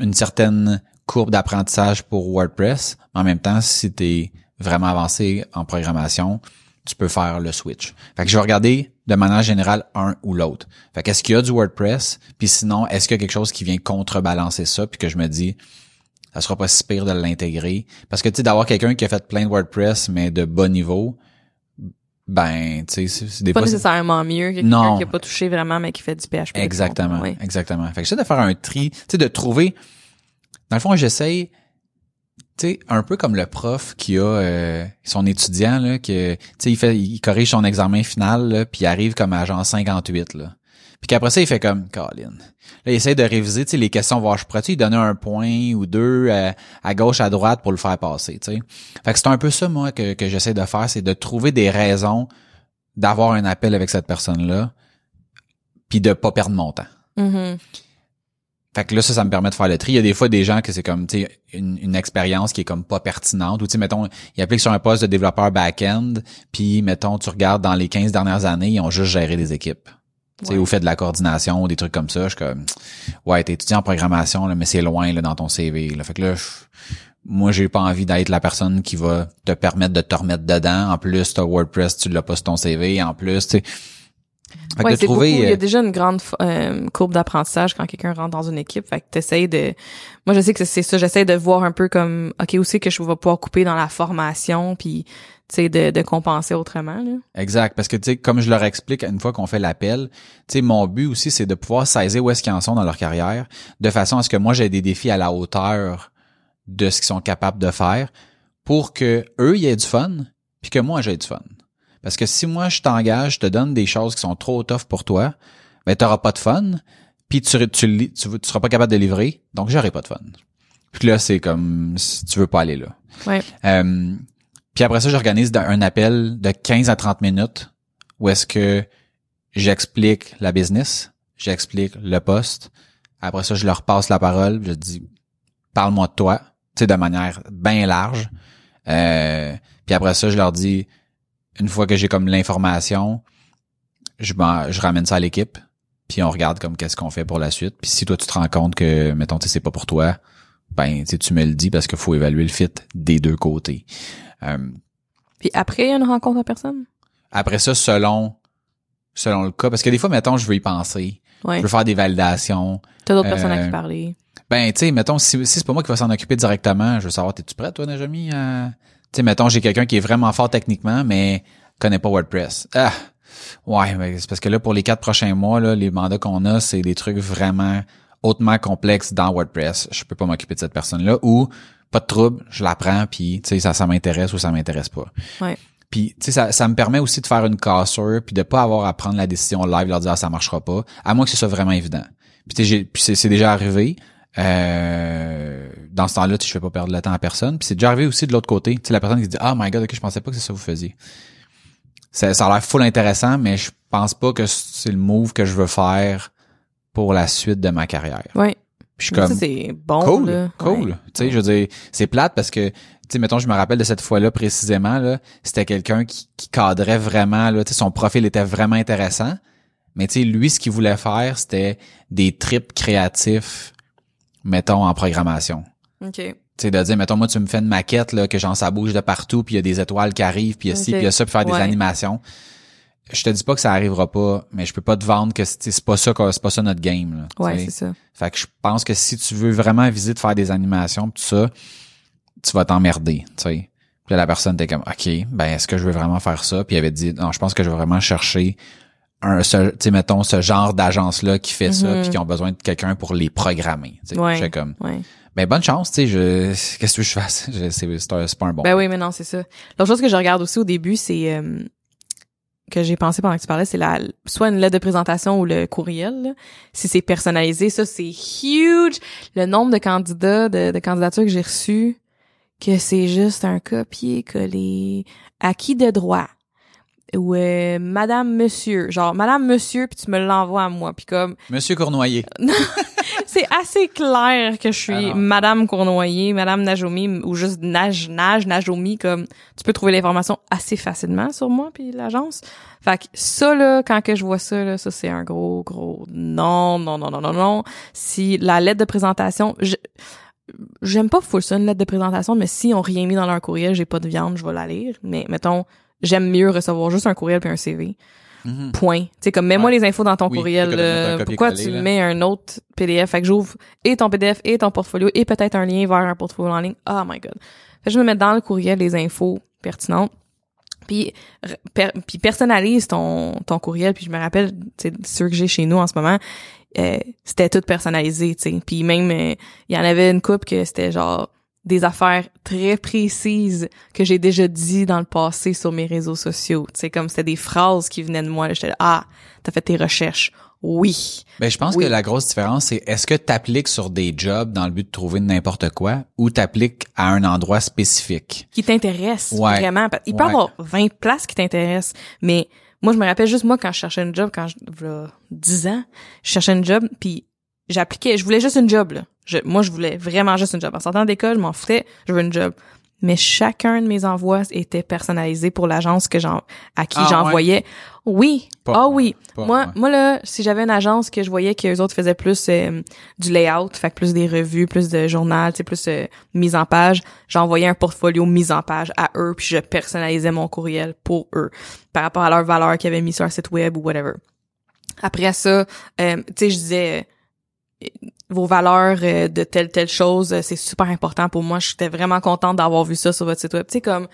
une, certaine courbe d'apprentissage pour WordPress. Mais en même temps, si tu es vraiment avancé en programmation, tu peux faire le switch. Fait que je vais regarder de manière générale un ou l'autre. Fait qu'est-ce qu'il y a du WordPress? Puis sinon, est-ce qu'il y a quelque chose qui vient contrebalancer ça? Puis que je me dis, ça sera pas si pire de l'intégrer. Parce que tu sais, d'avoir quelqu'un qui a fait plein de WordPress, mais de bas niveau, ben, tu sais, c'est- des Pas nécessairement mieux que quelqu'un qui a pas touché vraiment, mais qui fait du PHP. Exactement, ouais. exactement. Fait que j'essaie de faire un tri, tu sais, de trouver. Dans le fond, j'essaye, tu sais, un peu comme le prof qui a euh, son étudiant là, que, tu sais, il fait, il corrige son examen final, là, puis il arrive comme à genre 58 là. Puis qu'après ça, il fait comme, Colin. Là, il essaie de réviser, tu sais, les questions, voir, je pourrais-tu lui donner un point ou deux à gauche, à droite pour le faire passer, tu sais. Fait que c'est un peu ça, moi, que, que j'essaie de faire, c'est de trouver des raisons d'avoir un appel avec cette personne-là, puis de pas perdre mon temps. Mhm. Fait que là, ça, ça me permet de faire le tri. Il y a des fois des gens que c'est comme, tu sais, une, une expérience qui est comme pas pertinente. Ou tu sais, mettons, ils appliquent sur un poste de développeur back-end, puis mettons, tu regardes dans les 15 dernières années, ils ont juste géré des équipes. Ouais. ou fait de la coordination ou des trucs comme ça. Je suis comme, ouais, t'es étudiant en programmation, là, mais c'est loin là, dans ton CV. Là. Fait que là, je- moi, j'ai pas envie d'être la personne qui va te permettre de te remettre dedans. En plus, t'as WordPress, tu l'as pas sur ton CV. En plus, tu c'est trouver, beaucoup. Il y a euh, déjà une grande euh, courbe d'apprentissage quand quelqu'un rentre dans une équipe. Fait que t'essayes de... Moi, je sais que c'est ça. J'essaie de voir un peu comme, OK, où c'est que je vais pouvoir couper dans la formation, puis, tu sais, de, de compenser autrement, là. Exact, parce que tu sais, comme je leur explique une fois qu'on fait l'appel, tu sais, mon but aussi, c'est de pouvoir saisir où est-ce qu'ils en sont dans leur carrière, de façon à ce que moi j'ai des défis à la hauteur de ce qu'ils sont capables de faire, pour que eux y aient du fun, puis que moi j'ai du fun. Parce que si moi je t'engage, je te donne des choses qui sont trop tough pour toi, ben t'auras pas de fun, puis tu, tu, tu, tu seras pas capable de livrer, donc j'aurai pas de fun. Puis là, c'est comme si tu veux pas aller là. Ouais. Euh, puis après ça, j'organise un appel de 15 à 30 minutes où est-ce que j'explique la business, j'explique le poste. Après ça, je leur passe la parole, je dis parle-moi de toi, tu sais de manière bien large. Euh, puis après ça, je leur dis une fois que j'ai comme l'information, je je ramène ça à l'équipe, puis on regarde comme qu'est-ce qu'on fait pour la suite. Puis si toi tu te rends compte que mettons tu sais c'est pas pour toi, ben tu me le dis parce qu'il faut évaluer le fit des deux côtés. Euh, Puis après, il y a une rencontre en personne? après ça, selon selon le cas, parce que des fois, mettons, je veux y penser, Ouais. je veux faire des validations. T'as d'autres personnes à Euh, qui parler. Ben, tu sais, mettons, si, si c'est pas moi qui va s'en occuper directement, je veux savoir, t'es-tu prêt, toi, Najami? à- sais, mettons, j'ai quelqu'un qui est vraiment fort techniquement, mais connaît pas WordPress. Ah! Ouais, mais c'est parce que là, pour les quatre prochains mois, là, les mandats qu'on a, c'est des trucs vraiment hautement complexes dans WordPress. Je peux pas m'occuper de cette personne-là. Ou, pas de trouble, je la prends, puis, tu sais, ça, ça m'intéresse ou ça m'intéresse pas. Ouais. Puis, tu sais, ça, ça me permet aussi de faire une cassure, puis de pas avoir à prendre la décision live, leur dire ah, ça marchera pas, à moins que ce soit vraiment évident. Puis, tu sais, j'ai- puis c'est déjà arrivé. Euh, dans ce temps-là, tu je fais pas perdre le temps à personne. Puis c'est déjà arrivé aussi de l'autre côté. Tu sais, la personne qui dit ah my god, ok, je pensais pas que c'est ça que vous faisiez. Ça, ça a l'air full intéressant, mais je pense pas que c'est le move que je veux faire pour la suite de ma carrière. Ouais. Puis je suis comme c'est bon, cool, là. cool. Ouais. Tu sais, je veux dire, c'est plate parce que, tu sais, mettons, je me rappelle de cette fois-là précisément, là, c'était quelqu'un qui, qui cadrait vraiment, là, tu sais, son profil était vraiment intéressant. Mais tu sais, lui, ce qu'il voulait faire, c'était des trips créatifs, mettons, en programmation. OK. Tu sais, de dire, mettons, moi, tu me fais une maquette, là, que genre, ça bouge de partout, puis il y a des étoiles qui arrivent, puis il y a ci, puis il y a ça, puis faire des animations. Je te dis pas que ça arrivera pas, mais je peux pas te vendre que c'est pas ça, c'est pas ça notre game, là. Ouais, c'est ça. Fait que je pense que si tu veux vraiment viser de faire des animations pis tout ça, tu vas t'emmerder, tu sais. Puis là, la personne était comme, OK, ben, est-ce que je veux vraiment faire ça? Puis il avait dit, non, je pense que je veux vraiment chercher un ce, tu sais mettons ce genre d'agence là qui fait ça Mhm. puis qui ont besoin de quelqu'un pour les programmer. Ouais. J'étais comme Ouais. ben bonne chance, tu sais, je qu'est-ce que je fasse? Je- c'est pas un bon. Ben oui, mais non, c'est ça. L'autre chose que je regarde aussi au début, c'est euh, que j'ai pensé pendant que tu parlais, c'est la soit une lettre de présentation ou le courriel. là. Si c'est personnalisé, ça c'est huge. Le nombre de candidats, de, de candidatures que j'ai reçues, que c'est juste un copier-coller acquis de droit. Ou euh, Madame Monsieur, genre Madame Monsieur, puis tu me l'envoies à moi, puis comme Monsieur Cournoyer. c'est assez clair que je suis. Madame Cournoyer, Madame Najomi ou juste Nage, Nage, Najomi, comme tu peux trouver l'information assez facilement sur moi puis l'agence. Fait que ça là, quand que je vois ça là, ça c'est un gros gros non non non non non non. Si la lettre de présentation, j'aime pas full ça une lettre de présentation, mais si on rien mis dans leur courriel, j'ai pas de viande, je vais la lire. Mais mettons, j'aime mieux recevoir juste un courriel puis un CV. Mhm. Point. Tu sais, comme mets-moi Ouais. les infos dans ton Oui, courriel. là. Pourquoi tu là. mets un autre PDF? Fait que j'ouvre et ton PDF et ton portfolio et peut-être un lien vers un portfolio en ligne. Oh my god. Fait que je me mets dans le courriel les infos pertinentes. Puis, per- puis personnalise ton, ton courriel. Puis je me rappelle, tu ceux que j'ai chez nous en ce moment, euh, c'était tout personnalisé, tu sais. Puis même, euh, il y en avait une coupe que c'était genre des affaires très précises que j'ai déjà dit dans le passé sur mes réseaux sociaux. Sais, comme c'était des phrases qui venaient de moi. J'étais là, ah, t'as fait tes recherches. Oui. Ben, je pense Oui. que la grosse différence, c'est est-ce que tu appliques sur des jobs dans le but de trouver n'importe quoi ou tu appliques à un endroit spécifique? Qui t'intéresse Ouais. vraiment. Il peut y Ouais. avoir 20 places qui t'intéressent, mais moi, je me rappelle juste, moi, quand je cherchais une job, quand je, v'là 10 ans, je cherchais une job, puis j'appliquais, je voulais juste une job, là. Je, moi, je voulais vraiment juste une job. En sortant d'école, je m'en foutais, je veux une job. Mais chacun de mes envois était personnalisé pour l'agence que j'en, à qui Ah, j'envoyais. Oui. Pas ah oui. Pas moi, moi. moi, là, si j'avais une agence que je voyais que les autres faisaient plus euh, du layout, fait que plus des revues, plus de journal, sais, plus euh, mise en page, j'envoyais un portfolio mise en page à eux, puis je personnalisais mon courriel pour eux par rapport à leur valeur qu'ils avaient mis sur leur site web ou whatever. Après ça, euh, tu sais, je disais vos valeurs euh, de telle telle chose, euh, c'est super important pour moi. J'étais vraiment contente d'avoir vu ça sur votre site web. Tu sais comme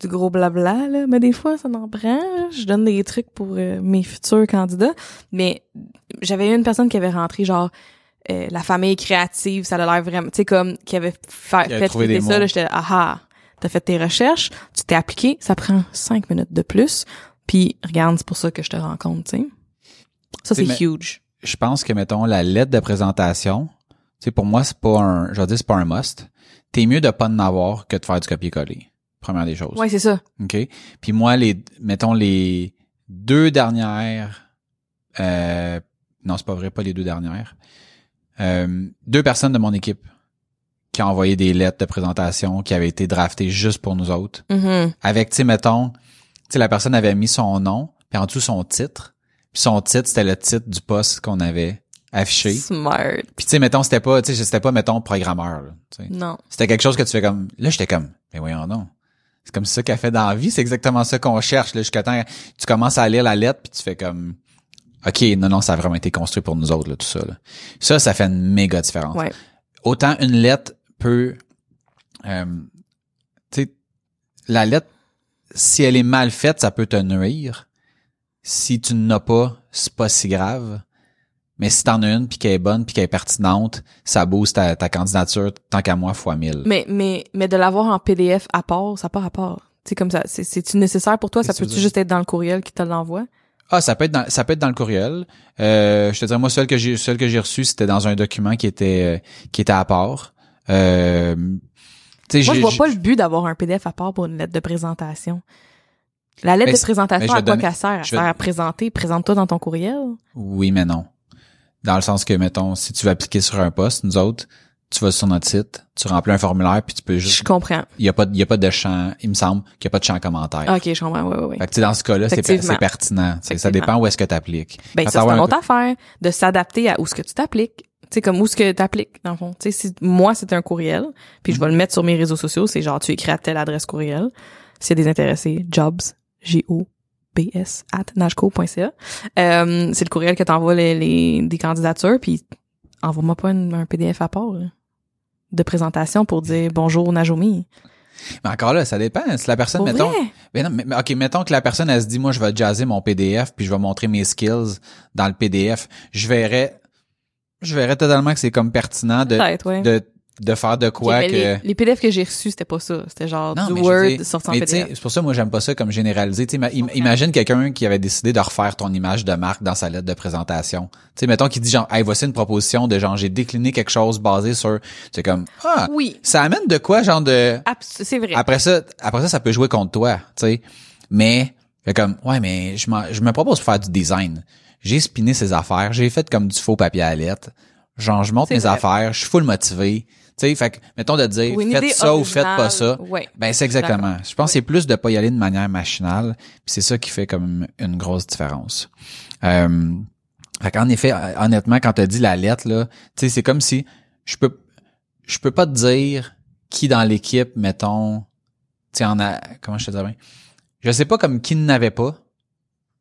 du gros blabla là, mais des fois ça m'en prend. Je donne des trucs pour euh, mes futurs candidats, mais j'avais eu une personne qui avait rentré genre euh, la famille créative, ça a l'air vraiment, tu sais comme qui avait fa- Qui avait fait ça, là, j'étais ah ah, t'as fait tes recherches, tu t'es appliqué, ça prend cinq minutes de plus, puis regarde, c'est pour ça que je te rencontre, tu sais. Ça c'est huge. Je pense que, mettons, la lettre de présentation, tu sais, pour moi, c'est pas un, je dire, c'est pas un must. T'es mieux de pas en avoir que de faire du copier-coller. Première des choses. Ouais, c'est ça. OK? Puis moi, les, mettons, les deux dernières, euh, non, c'est pas vrai, pas les deux dernières, euh, deux personnes de mon équipe qui ont envoyé des lettres de présentation qui avaient été draftées juste pour nous autres. Mhm. Avec, tu sais, mettons, tu sais, la personne avait mis son nom, puis en dessous son titre. Puis son titre, c'était le titre du poste qu'on avait affiché. Smart. Puis tu sais, mettons, c'était pas, tu sais, c'était pas, mettons, programmeur, là. Non. C'était quelque chose que tu fais comme, là, j'étais comme, mais voyons donc. C'est comme ça qu'elle fait dans la vie, c'est exactement ça qu'on cherche, là, jusqu'à temps, tu commences à lire la lettre, puis tu fais comme, OK, non, non, ça a vraiment été construit pour nous autres, là, tout ça, là. Ça, ça fait une méga différence. Ouais. Autant une lettre peut, euh, tu sais, la lettre, si elle est mal faite, ça peut te nuire. Si tu n'as pas, c'est pas si grave. Mais si t'en as une puis qu'elle est bonne puis qu'elle est pertinente, ça booste ta, ta candidature tant qu'à moi fois mille. Mais, mais, mais de l'avoir en PDF à part, ça n'a pas rapport. C'est comme ça. C'est, c'est-tu nécessaire pour toi? Ça tu peut-tu juste être dans le courriel qui te l'envoie? Ah, ça peut être dans, ça peut être dans le courriel. Euh, je te dirais moi celle que j'ai celle que j'ai reçue, c'était dans un document qui était euh, qui était à part. Euh, tu Moi, je vois pas le but d'avoir un PDF à part pour une lettre de présentation. La lettre Mais de présentation, je à quoi qu'elle sert? Elle je vais- sert à présenter. Présente-toi dans ton courriel? Oui, mais non. Dans le sens que, mettons, si tu veux appliquer sur un poste, nous autres, tu vas sur notre site, tu remplis un formulaire, puis tu peux Je juste... comprends. Il y a pas, il y a pas de champ, il me semble qu'il y a pas de champ commentaire. Ok, je comprends. Oui, oui, oui. Fait que, tu dans ce cas-là, c'est per- pertinent. Tu Ça dépend où est-ce que tu appliques. Ben, Quand ça, c'est une un autre affaire de s'adapter à où ce que tu t'appliques. Tu sais, comme où ce que t'appliques, dans le fond. Tu sais, si moi, c'est un courriel, puis je vais le mettre sur mes réseaux sociaux, c'est genre, tu écris à telle adresse courriel. S'il y a des intéressés, jobs, G-O-B-S, at najco.ca. Euh, c'est le courriel que t'envoies les, les, des candidatures, puis envoie-moi pas une- un PDF à part, là, de présentation pour dire bonjour Najomi. Mais encore là, ça dépend. Si la personne, Pour mettons, ben non, mais, ok, mettons que la personne elle se dit, moi, je vais jazzer mon PDF puis je vais montrer mes skills dans le PDF. Je verrais, je verrais totalement que c'est comme pertinent de, ouais. de, de faire de quoi mais que. les, les PDF que j'ai reçus, c'était pas ça. C'était genre Non, du Word dire- sorti en mais PDF. c'est pour ça moi j'aime pas ça comme généraliser. Tu imagine quelqu'un qui avait décidé de refaire ton image de marque dans sa lettre de présentation. Tu sais, mettons qu'il dit genre, hey, voici une proposition de genre j'ai décliné quelque chose basé sur, c'est comme ah, Oui. ça amène de quoi genre de C'est vrai. après ça, après ça, ça peut jouer contre toi, tu sais. Mais, comme, ouais, mais je, je me propose de faire du design. J'ai spiné ces affaires, j'ai fait comme du faux papier à lettres. Genre, je monte mes vrai. affaires, je suis full motivé. Sais, fait que, mettons de dire, faites ça ou faites pas ça. Ben, c'est exactement. Je pense que c'est plus de pas y aller de manière machinale, c'est ça qui fait comme une grosse différence. Euh, fait qu'en effet, honnêtement, quand tu dit la lettre, là, tu sais, c'est comme si je peux je peux pas te dire qui dans l'équipe, mettons, tu sais, en a, comment je te dirais bien? Je sais pas comme qui n'avait pas,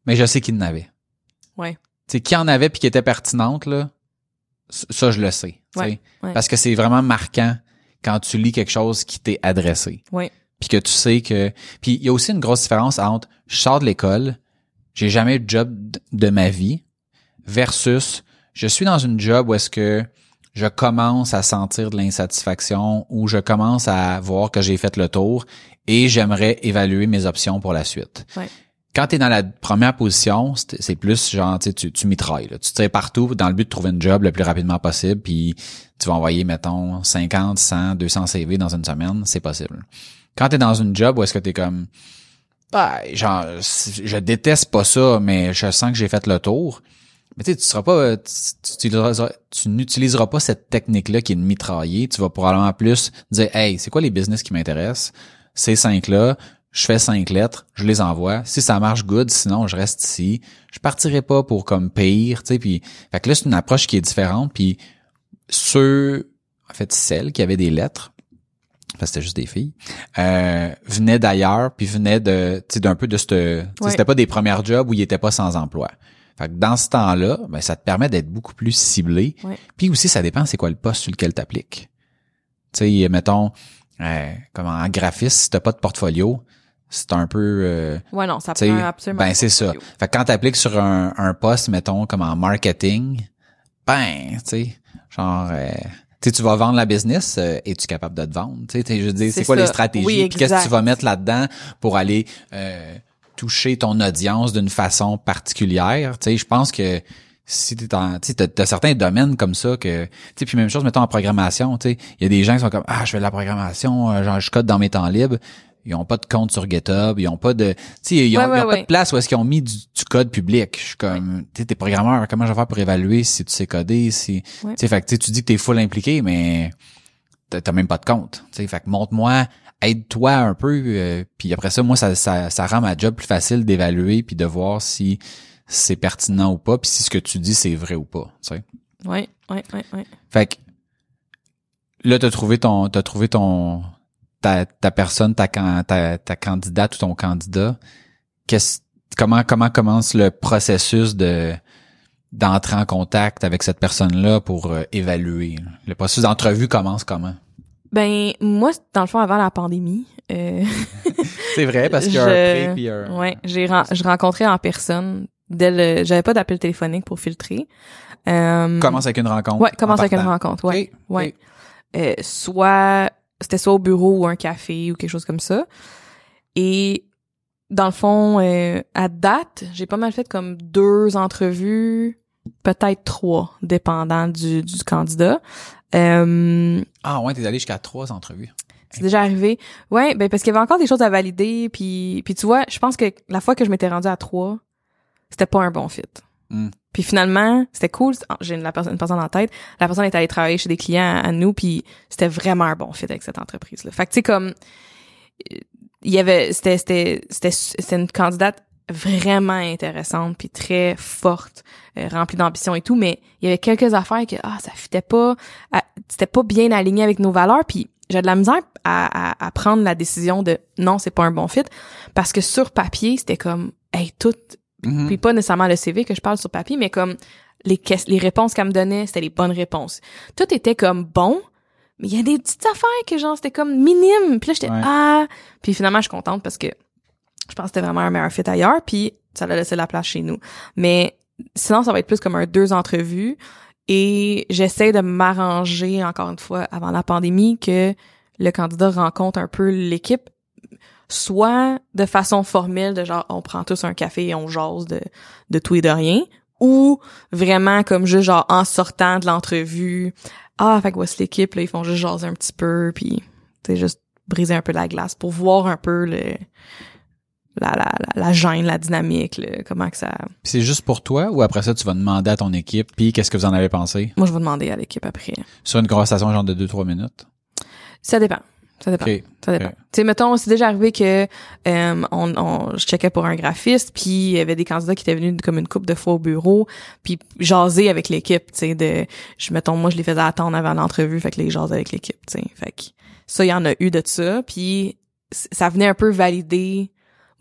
mais je sais qui n'avait. Ouais. Tu sais, qui en avait puis qui était pertinente, là, ça, je le sais. Ouais, ouais. Parce que c'est vraiment marquant quand tu lis quelque chose qui t'est adressé. Ouais. Puis que tu sais que... Puis il y a aussi une grosse différence entre je sors de l'école, j'ai jamais eu de job de ma vie, versus je suis dans une job où est-ce que je commence à sentir de l'insatisfaction ou je commence à voir que j'ai fait le tour et j'aimerais évaluer mes options pour la suite. Ouais. Quand tu es dans la première position, c'est plus genre tu, tu, mitrailles. Là. Tu tires partout dans le but de trouver une job le plus rapidement possible, puis tu vas envoyer, mettons, 50, 100, 200 CV dans une semaine, c'est possible. Quand tu es dans une job où est-ce que tu es comme ah, genre je déteste pas ça, mais je sens que j'ai fait le tour. Mais tu sais, tu seras pas, tu, tu n'utiliseras pas cette technique-là qui est de mitrailler. Tu vas probablement plus dire, hey, c'est quoi les business qui m'intéressent? Ces cinq-là, je fais cinq lettres, je les envoie. Si ça marche good, sinon je reste ici. Je partirai pas pour comme pire, tu sais. Puis, fait que là c'est une approche qui est différente. Puis ceux, en fait celles qui avaient des lettres, parce que c'était juste des filles, euh, venaient d'ailleurs, puis venaient de, tu sais, d'un peu de ce, Ouais. c'était pas des premières jobs où ils étaient pas sans emploi. Fait que dans ce temps-là, ben, ça te permet d'être beaucoup plus ciblé. Ouais. Puis aussi, ça dépend c'est quoi le poste sur lequel t'appliques. Tu sais, mettons, euh, comme en graphiste, si t'as pas de portfolio, c'est un peu... euh, Ouais, non, ça prend absolument. ben c'est ça. Fait que quand t'appliques sur un, un poste, mettons, comme en marketing, ben, tu sais, genre... euh, tu sais, tu vas vendre la business, euh, es-tu capable de te vendre? Tu sais, je veux dire, c'est quoi les stratégies? Oui, Puis qu'est-ce que tu vas mettre là-dedans pour aller euh, toucher ton audience d'une façon particulière? Tu sais, je pense que si t'es en, tu sais, t'as, t'as certains domaines comme ça que, tu sais, puis même chose, mettons en programmation, tu sais, il y a des gens qui sont comme, ah, je fais de la programmation, euh, genre, je code dans mes temps libres. Ils ont pas de compte sur GitHub, ils ont pas de, tu sais, ils ont, Ouais, ils ont ouais, pas de place où est-ce qu'ils ont mis du, du code public. Je suis comme, tu sais, t'es programmeur, comment je vais faire pour évaluer si tu sais coder, si, tu sais, fait que tu dis que t'es full impliqué, mais t'as même pas de compte. Tu sais, fait que montre-moi, aide-toi un peu, euh, puis après ça, moi, ça, ça, ça rend ma job plus facile d'évaluer puis de voir si c'est pertinent ou pas, puis si ce que tu dis c'est vrai ou pas. Tu sais. Ouais, ouais, ouais, ouais. Fait que là, t'as trouvé ton, t'as trouvé ton, ta, ta personne, ta, ta, ta candidate ou ton candidat. Qu'est-ce, comment, comment commence le processus de d'entrer en contact avec cette personne-là pour euh, évaluer? Le processus d'entrevue commence comment? Ben, moi, dans le fond, avant la pandémie, euh, C'est vrai, parce qu'il y a Je- un pré puis un... ouais, j'ai ren- je rencontrais en personne dès le, j'avais pas d'appel téléphonique pour filtrer. Euh, Commence avec une rencontre. Ouais, commence en avec une rencontre, ouais. Ouais. Euh, soit c'était soit au bureau ou un café ou quelque chose comme ça. Et dans le fond, euh, à date, j'ai pas mal fait comme deux entrevues, peut-être trois, dépendant du, du candidat. Euh, Ah ouais, t'es allé jusqu'à trois entrevues. c'est déjà arrivé. Ouais, ben parce qu'il y avait encore des choses à valider. Puis, puis tu vois, je pense que la fois que je m'étais rendue à trois, c'était pas un bon fit. Hmm. Puis finalement, c'était cool. J'ai une, personne, en tête. La personne est allée travailler chez des clients à, nous, puis c'était vraiment un bon fit avec cette entreprise-là. Fait que tu sais comme il y avait, c'était c'était c'était c'était une candidate vraiment intéressante puis très forte, euh, remplie d'ambition et tout, mais il y avait quelques affaires que ah ça fitait pas, c'était pas bien aligné avec nos valeurs, puis j'ai de la misère à, à, à prendre la décision de non c'est pas un bon fit parce que sur papier c'était comme hey tout Mhm. puis pas nécessairement le CV que je parle sur papier, mais comme les, les réponses qu'elle me donnait, c'était les bonnes réponses. Tout était comme bon, mais il y a des petites affaires que genre c'était comme minime. Puis là j'étais Ouais. ah, puis finalement je suis contente parce que je pense que c'était vraiment un meilleur fit ailleurs, puis ça a laissé la place chez nous. Mais sinon ça va être plus comme un deux entrevues et j'essaie de m'arranger encore une fois avant la pandémie que le candidat rencontre un peu l'équipe soit de façon formelle de genre on prend tous un café et on jase de de tout et de rien ou vraiment comme juste genre en sortant de l'entrevue ah fait que voici l'équipe là ils font juste jaser un petit peu puis sais juste briser un peu la glace pour voir un peu le la la la, la gêne la dynamique le, comment que ça c'est juste pour toi ou après ça, tu vas demander à ton équipe, puis qu'est-ce que vous en avez pensé? moi je vais demander à l'équipe après Sur une conversation genre de 2-3 minutes? ça dépend ça dépend. Ça dépend. Tu sais, mettons, c'est déjà arrivé que euh, on, on, je checkais pour un graphiste, puis il y avait des candidats qui étaient venus comme une couple de fois au bureau, puis jaser avec l'équipe, tu sais, de, je mettons, moi, je les faisais attendre avant l'entrevue, fait que les jasaient avec l'équipe, tu sais. Fait que ça, il y en a eu de ça, puis ça venait un peu valider,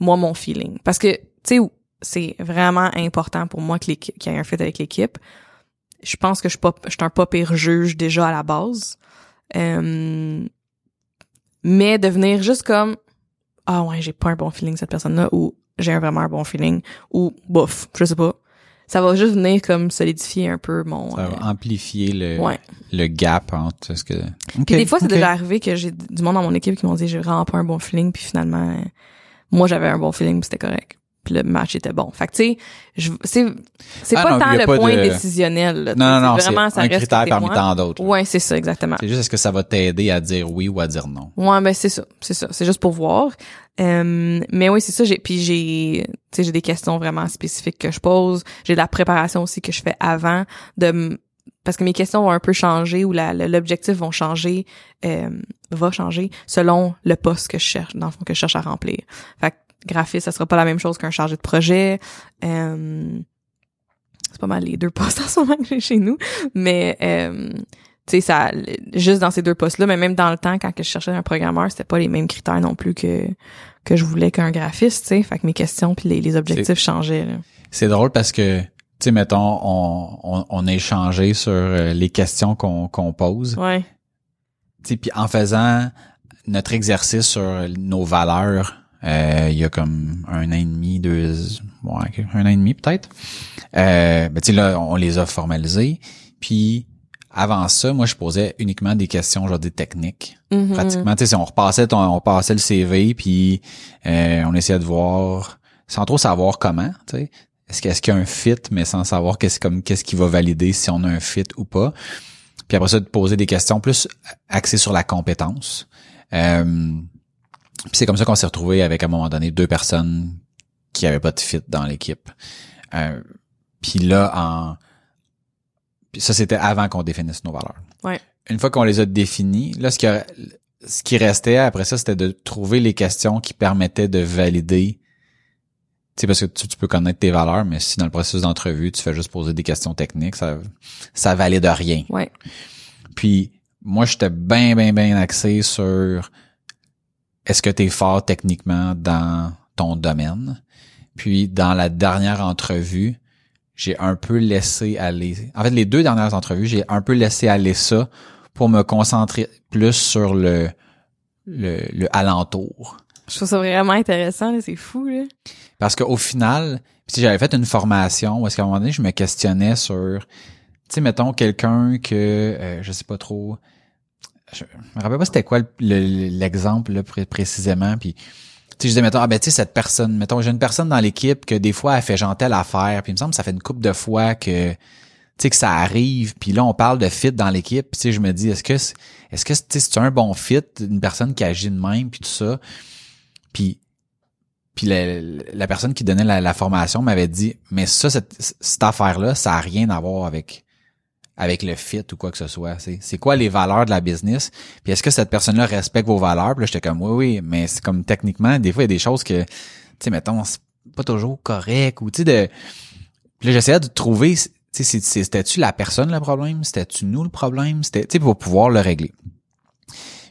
moi, mon feeling. Parce que, tu sais, c'est vraiment important pour moi qu'il y ait un fit avec l'équipe. Je pense que je suis pas, je suis un pas pire juge déjà à la base. Euh, mais de venir juste comme ah ouais j'ai pas un bon feeling cette personne là ou j'ai vraiment un bon feeling ou bof je sais pas ça va juste venir comme solidifier un peu mon Ça euh, va amplifier le, ouais. le gap entre ce que... puis des fois c'est déjà arrivé que j'ai du monde dans mon équipe qui m'ont dit j'ai vraiment pas un bon feeling puis finalement euh, moi j'avais un bon feeling c'était correct puis le match était bon fait que tu sais je- c'est c'est Ah pas non, tant le pas point de- décisionnel là, Non, non, non, c'est vraiment ça un reste critère parmi tant d'autres. ouais c'est ça exactement C'est juste est-ce que ça va t'aider à dire oui ou à dire non? Ouais, ben c'est ça, c'est ça, c'est juste pour voir. Euh, mais oui, c'est ça. J'ai puis j'ai, tu sais, j'ai des questions vraiment spécifiques que je pose. J'ai de la préparation aussi que je fais avant de parce que mes questions vont un peu changer ou l'objectif vont changer, euh, va changer selon le poste que je cherche, dans le fond que je cherche à remplir. Fait que graphiste, ça sera pas la même chose qu'un chargé de projet. Euh, c'est pas mal les deux postes en ce moment que j'ai chez nous, mais euh, tu sais ça juste dans ces deux postes là mais même dans le temps quand que je cherchais un programmeur c'était pas les mêmes critères non plus que que je voulais qu'un graphiste tu sais fait que mes questions puis les, les objectifs changeaient. C'est drôle parce que, tu sais, mettons, on, on, on a échangé sur euh, les questions qu'on qu'on pose. ouais Tu sais, puis en faisant notre exercice sur nos valeurs, euh, il y a comme un an et demi, deux, ouais, un an et demi peut-être. Euh, ben tu sais là, on les a formalisés. Puis avant ça, moi je posais uniquement des questions genre des techniques. Mhm. Pratiquement, tu sais, on repassait ton, on passait le CV, puis euh, on essayait de voir, sans trop savoir comment, tu sais. Est-ce qu'il est-ce qu'il y a un fit, mais sans savoir qu'est-ce comme qu'est-ce qui va valider si on a un fit ou pas. Puis après ça, de poser des questions plus axées sur la compétence. Euh, puis c'est comme ça qu'on s'est retrouvé avec à un moment donné deux personnes qui avaient pas de fit dans l'équipe. Euh, puis là, en puis ça c'était avant qu'on définisse nos valeurs. Ouais. Une fois qu'on les a définies, là ce qui a- ce qui restait après ça, c'était de trouver les questions qui permettaient de valider. Tu sais, parce que tu, tu peux connaître tes valeurs, mais si dans le processus d'entrevue, tu fais juste poser des questions techniques, ça, ça valide rien. ouais Puis moi, j'étais bien, bien, bien axé sur est-ce que tu es fort techniquement dans ton domaine? Puis dans la dernière entrevue, j'ai un peu laissé aller. En fait, les deux dernières entrevues, j'ai un peu laissé aller ça pour me concentrer plus sur le le, le alentour. je trouve ça vraiment intéressant c'est fou là Parce qu'au final, si j'avais fait une formation est-ce qu'à un moment donné, je me questionnais sur, tu sais, mettons quelqu'un que, euh, je sais pas trop, je me rappelle pas c'était quoi le- le- l'exemple précisément, puis tu sais, je disais, mettons, ah ben tu sais, cette personne, mettons, j'ai une personne dans l'équipe que des fois, elle fait genre telle affaire, puis il me semble que ça fait une couple de fois que, tu sais, que ça arrive, puis là, on parle de fit dans l'équipe, puis tu sais, je me dis, est-ce que, est-ce que, tu sais, c'est un bon fit, une personne qui agit de même, puis tout ça, puis puis la, personne qui donnait la, la formation m'avait dit, mais ça, cette, cette affaire-là, ça a rien à voir avec avec le fit ou quoi que ce soit. C'est, quoi les valeurs de la business? Puis est-ce que cette personne-là respecte vos valeurs? Puis là, j'étais comme, oui, oui, mais c'est comme techniquement, des fois, il y a des choses que, tu sais, mettons, c'est pas toujours correct ou, tu sais, de... Puis là, j'essayais de trouver, tu sais, c'était-tu la personne le problème? C'était-tu nous le problème? C'était, tu sais, pour pouvoir le régler.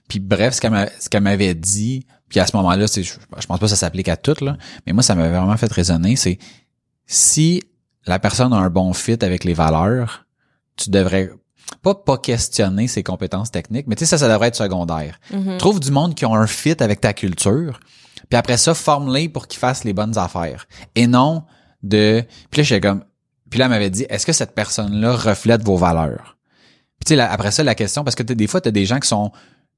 Puis bref, ce qu'elle m'avait dit, puis à ce moment-là, je, je pense pas que ça s'applique à toutes, là, mais moi, ça m'avait vraiment fait raisonner, c'est si la personne a un bon fit avec les valeurs, tu devrais pas pas questionner ses compétences techniques, mais tu sais ça ça devrait être secondaire. Trouve du monde qui ont un fit avec ta culture, puis après ça forme-les pour qu'ils fassent les bonnes affaires et non de puis là j'étais comme puis là elle m'avait dit est-ce que cette personne-là reflète vos valeurs? Puis tu sais là, après ça la question parce que des fois tu as des gens qui sont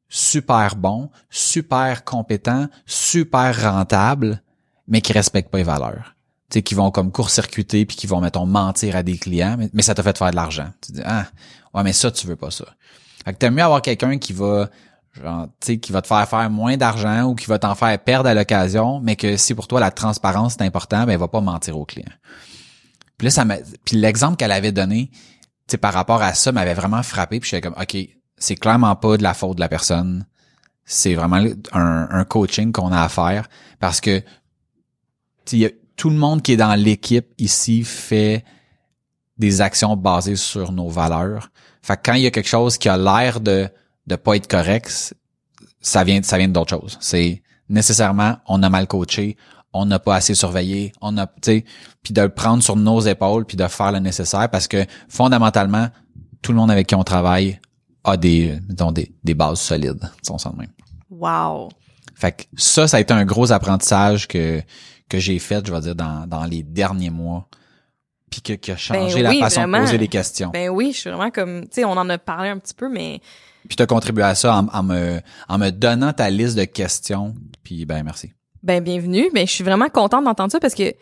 super bons, super compétents, super rentables mais qui respectent pas les valeurs. Sais, qui vont comme court-circuiter puis qui vont, mettons, mentir à des clients, mais, ça t'a fait faire de l'argent. Tu dis, ah, ouais, mais ça, tu veux pas ça. Fait que t'aimes mieux avoir quelqu'un qui va, genre, tu sais, qui va te faire faire moins d'argent ou qui va t'en faire perdre à l'occasion, mais que si pour toi la transparence est important, ben, il va pas mentir aux clients. Puis là, ça m'a, puis l'exemple qu'elle avait donné, tu sais, par rapport à ça, m'avait vraiment frappé puis j'étais comme, OK, c'est clairement pas de la faute de la personne. C'est vraiment un, un coaching qu'on a à faire parce que il tout le monde qui est dans l'équipe ici fait des actions basées sur nos valeurs. Fait que quand il y a quelque chose qui a l'air de de pas être correct, ça vient ça vient d'autre chose. C'est nécessairement on a mal coaché, on n'a pas assez surveillé, on a tu sais puis de le prendre sur nos épaules puis de faire le nécessaire parce que fondamentalement tout le monde avec qui on travaille a des mettons, des, des bases solides, ça de même. Wow. Fait que ça, ça a été un gros apprentissage que que j'ai fait, je vais dire, dans, dans les derniers mois, puis que, qui a changé Ben la oui, façon vraiment. de poser les questions. Ben oui, je suis vraiment comme, tu sais, on en a parlé un petit peu, mais puis tu as contribué à ça en, en me en me donnant ta liste de questions, puis ben merci. ben bienvenue. Ben je suis vraiment contente d'entendre ça parce que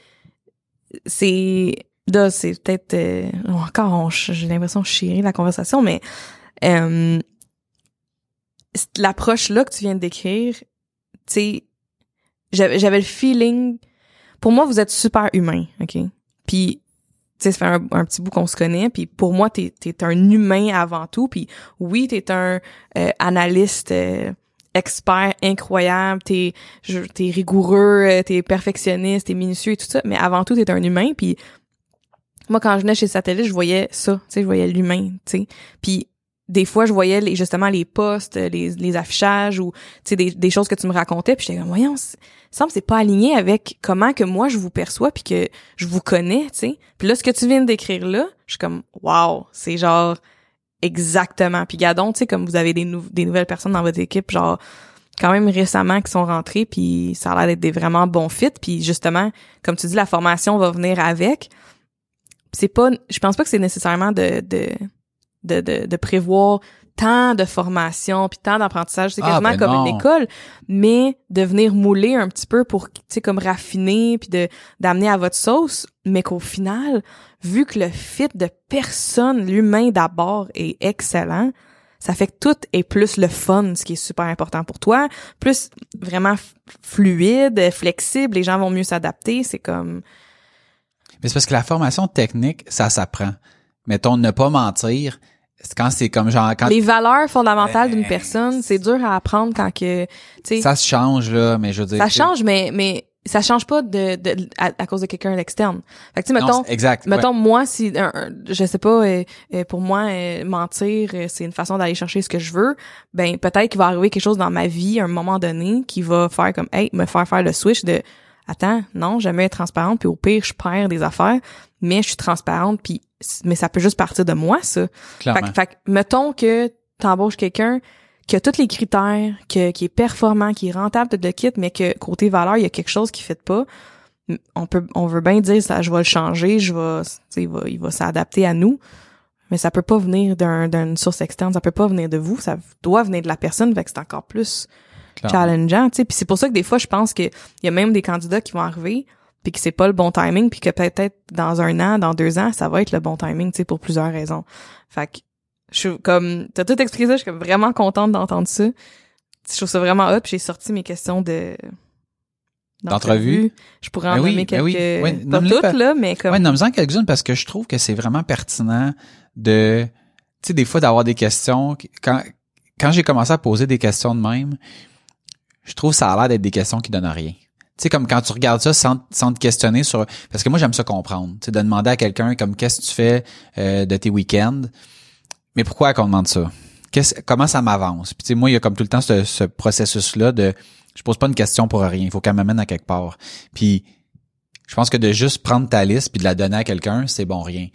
c'est là, c'est peut-être euh, encore, on- j'ai l'impression de chérir la conversation, mais euh, l'approche là que tu viens de décrire, tu sais, j'avais j'avais le feeling. Pour moi, vous êtes super humain, ok? Puis tu sais, ça fait un, petit bout qu'on se connaît, puis pour moi, t'es es un humain avant tout, puis oui, t'es un euh, analyste euh, expert incroyable, t'es t'es rigoureux, euh, t'es perfectionniste, t'es minutieux et tout ça, mais avant tout, t'es un humain, puis moi, quand je venais chez Satellite, je voyais ça, tu sais, je voyais l'humain, tu sais, puis des fois, je voyais les, justement les posts, les, les affichages ou tu sais des, des choses que tu me racontais, puis j'étais comme voyons, semble c'est pas aligné avec comment que moi je vous perçois puis que je vous connais, tu sais. Puis là, ce que tu viens de décrire là, je suis comme wow, c'est genre exactement. Puis Gadon, tu sais, comme vous avez des nouvelles personnes dans votre équipe, genre quand même récemment qui sont rentrées, puis ça a l'air d'être des vraiment bons fits. Puis justement, comme tu dis, la formation va venir avec. C'est pas, je pense pas que c'est nécessairement de, de de, de, de prévoir tant de formation puis tant d'apprentissage c'est Ah, quasiment ben comme non. une école mais de venir mouler un petit peu pour tu sais comme raffiner puis de d'amener à votre sauce mais qu'au final vu que le fit de personne l'humain d'abord est excellent ça fait que tout est plus le fun ce qui est super important pour toi plus vraiment fluide flexible les gens vont mieux s'adapter c'est comme Mais c'est parce que la formation technique, ça s'apprend. Mettons, ne pas mentir, c'est quand c'est comme genre quand les valeurs fondamentales d'une Ben, personne c'est dur à apprendre quand que tu sais ça se change là, mais je veux dire ça change mais mais ça change pas de, de à, à cause de quelqu'un à l'externe fait que tu sais mettons exact. ouais. mettons moi si un- un- je sais pas euh, euh, pour moi euh, mentir euh, c'est une façon d'aller chercher ce que je veux ben peut-être qu'il va arriver quelque chose dans ma vie à un moment donné qui va faire comme hey me faire faire le switch de attends non jamais être transparente puis au pire je perds des affaires mais je suis transparente puis mais ça peut juste partir de moi ça fait, clairement. que- fait que, mettons que t'embauches quelqu'un qui a tous les critères, que, qui est performant, qui est rentable, tout le kit, mais que côté valeur, il y a quelque chose qui fait pas. On peut, on veut bien dire ça, je vais le changer, je vais, tu sais, il va, il va s'adapter à nous. Mais ça peut pas venir d'un, d'une source externe, ça peut pas venir de vous, ça doit venir de la personne, fait que c'est encore plus clairement. challengeant, tu sais. Puis c'est pour ça que des fois, je pense que il y a même des candidats qui vont arriver puis que c'est pas le bon timing puis que peut-être dans un an, dans deux ans, ça va être le bon timing, tu sais, pour plusieurs raisons. Fait que je suis comme t'as tout expliqué ça, je suis comme vraiment contente d'entendre ça. Je trouve ça vraiment hot, puis j'ai sorti mes questions de D'entrevue. Je pourrais en Ben oui, nommer ben quelques oui. Ouais, pas toutes là, mais comme Ouais, nomme-en quelques-unes parce que je trouve que c'est vraiment pertinent de, tu sais, des fois d'avoir des questions. Quand, quand j'ai commencé à poser des questions de même, je trouve ça a l'air d'être des questions qui donnent rien. Tu sais, comme quand tu regardes ça sans, sans te questionner sur... Parce que moi, j'aime ça comprendre. Tu sais, de demander à quelqu'un comme qu'est-ce que tu fais euh, de tes week-ends? Mais pourquoi qu'on demande ça? Qu'est-ce, comment ça m'avance? Puis tu sais, moi, il y a comme tout le temps ce, ce processus-là de... Je pose pas une question pour rien. Il faut qu'elle m'amène à quelque part. Puis je pense que de juste prendre ta liste puis de la donner à quelqu'un, c'est bon rien.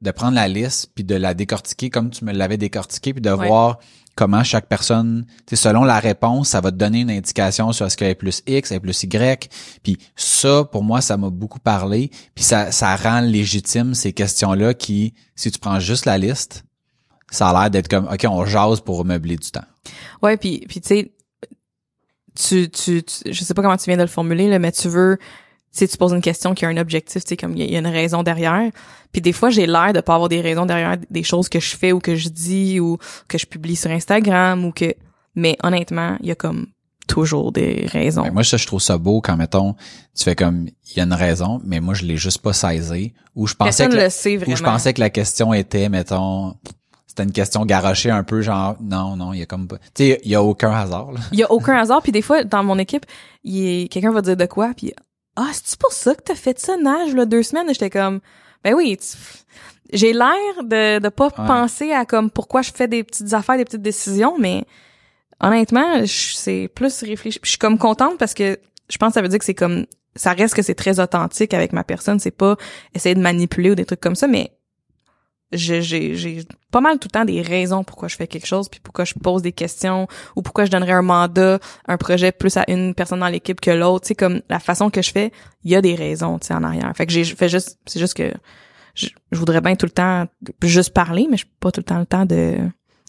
de prendre la liste puis de la décortiquer comme tu me l'avais décortiqué puis de voir comment chaque personne, selon la réponse, ça va te donner une indication sur est-ce qu'elle est plus X, elle est plus Y. Puis ça, pour moi, ça m'a beaucoup parlé. Puis ça, ça rend légitime ces questions-là qui, si tu prends juste la liste, ça a l'air d'être comme, OK, on jase pour meubler du temps. Ouais, puis, puis tu sais, tu, tu, je sais pas comment tu viens de le formuler, là, mais tu veux si tu poses une question qui a un objectif, tu sais, comme il y, a une raison derrière. Puis des fois, j'ai l'air de pas avoir des raisons derrière des choses que je fais ou que je dis ou que je publie sur Instagram ou que, mais honnêtement, il y a comme toujours des raisons. moi, ça, je trouve ça beau quand, mettons, tu fais comme, il y a une raison, mais moi, je l'ai juste pas saisi. Ou je pensais que, le sait vraiment. Ou je pensais que la question était, mettons, c'était une question garochée un peu genre non non il y a comme pas tu sais il y a aucun hasard il y a aucun hasard puis des fois dans mon équipe il quelqu'un va dire de quoi puis ah, c'est pour ça que t'as fait ça, nage, là, deux semaines? J'étais comme, ben oui, j'ai l'air de, de pas penser à comme pourquoi je fais des petites affaires, des petites décisions, mais honnêtement, c'est plus réfléchi. Je suis comme contente parce que je pense que ça veut dire que c'est comme, ça reste que c'est très authentique avec ma personne. C'est pas essayer de manipuler ou des trucs comme ça, mais j'ai pas mal tout le temps des raisons pourquoi je fais quelque chose puis pourquoi je pose des questions ou pourquoi je donnerais un mandat un projet plus à une personne dans l'équipe que l'autre. Tu sais comme la façon que je fais il y a des raisons tu sais en arrière. Fait que j'ai fait juste c'est juste que je, voudrais bien tout le temps juste parler mais je pas tout le temps le temps de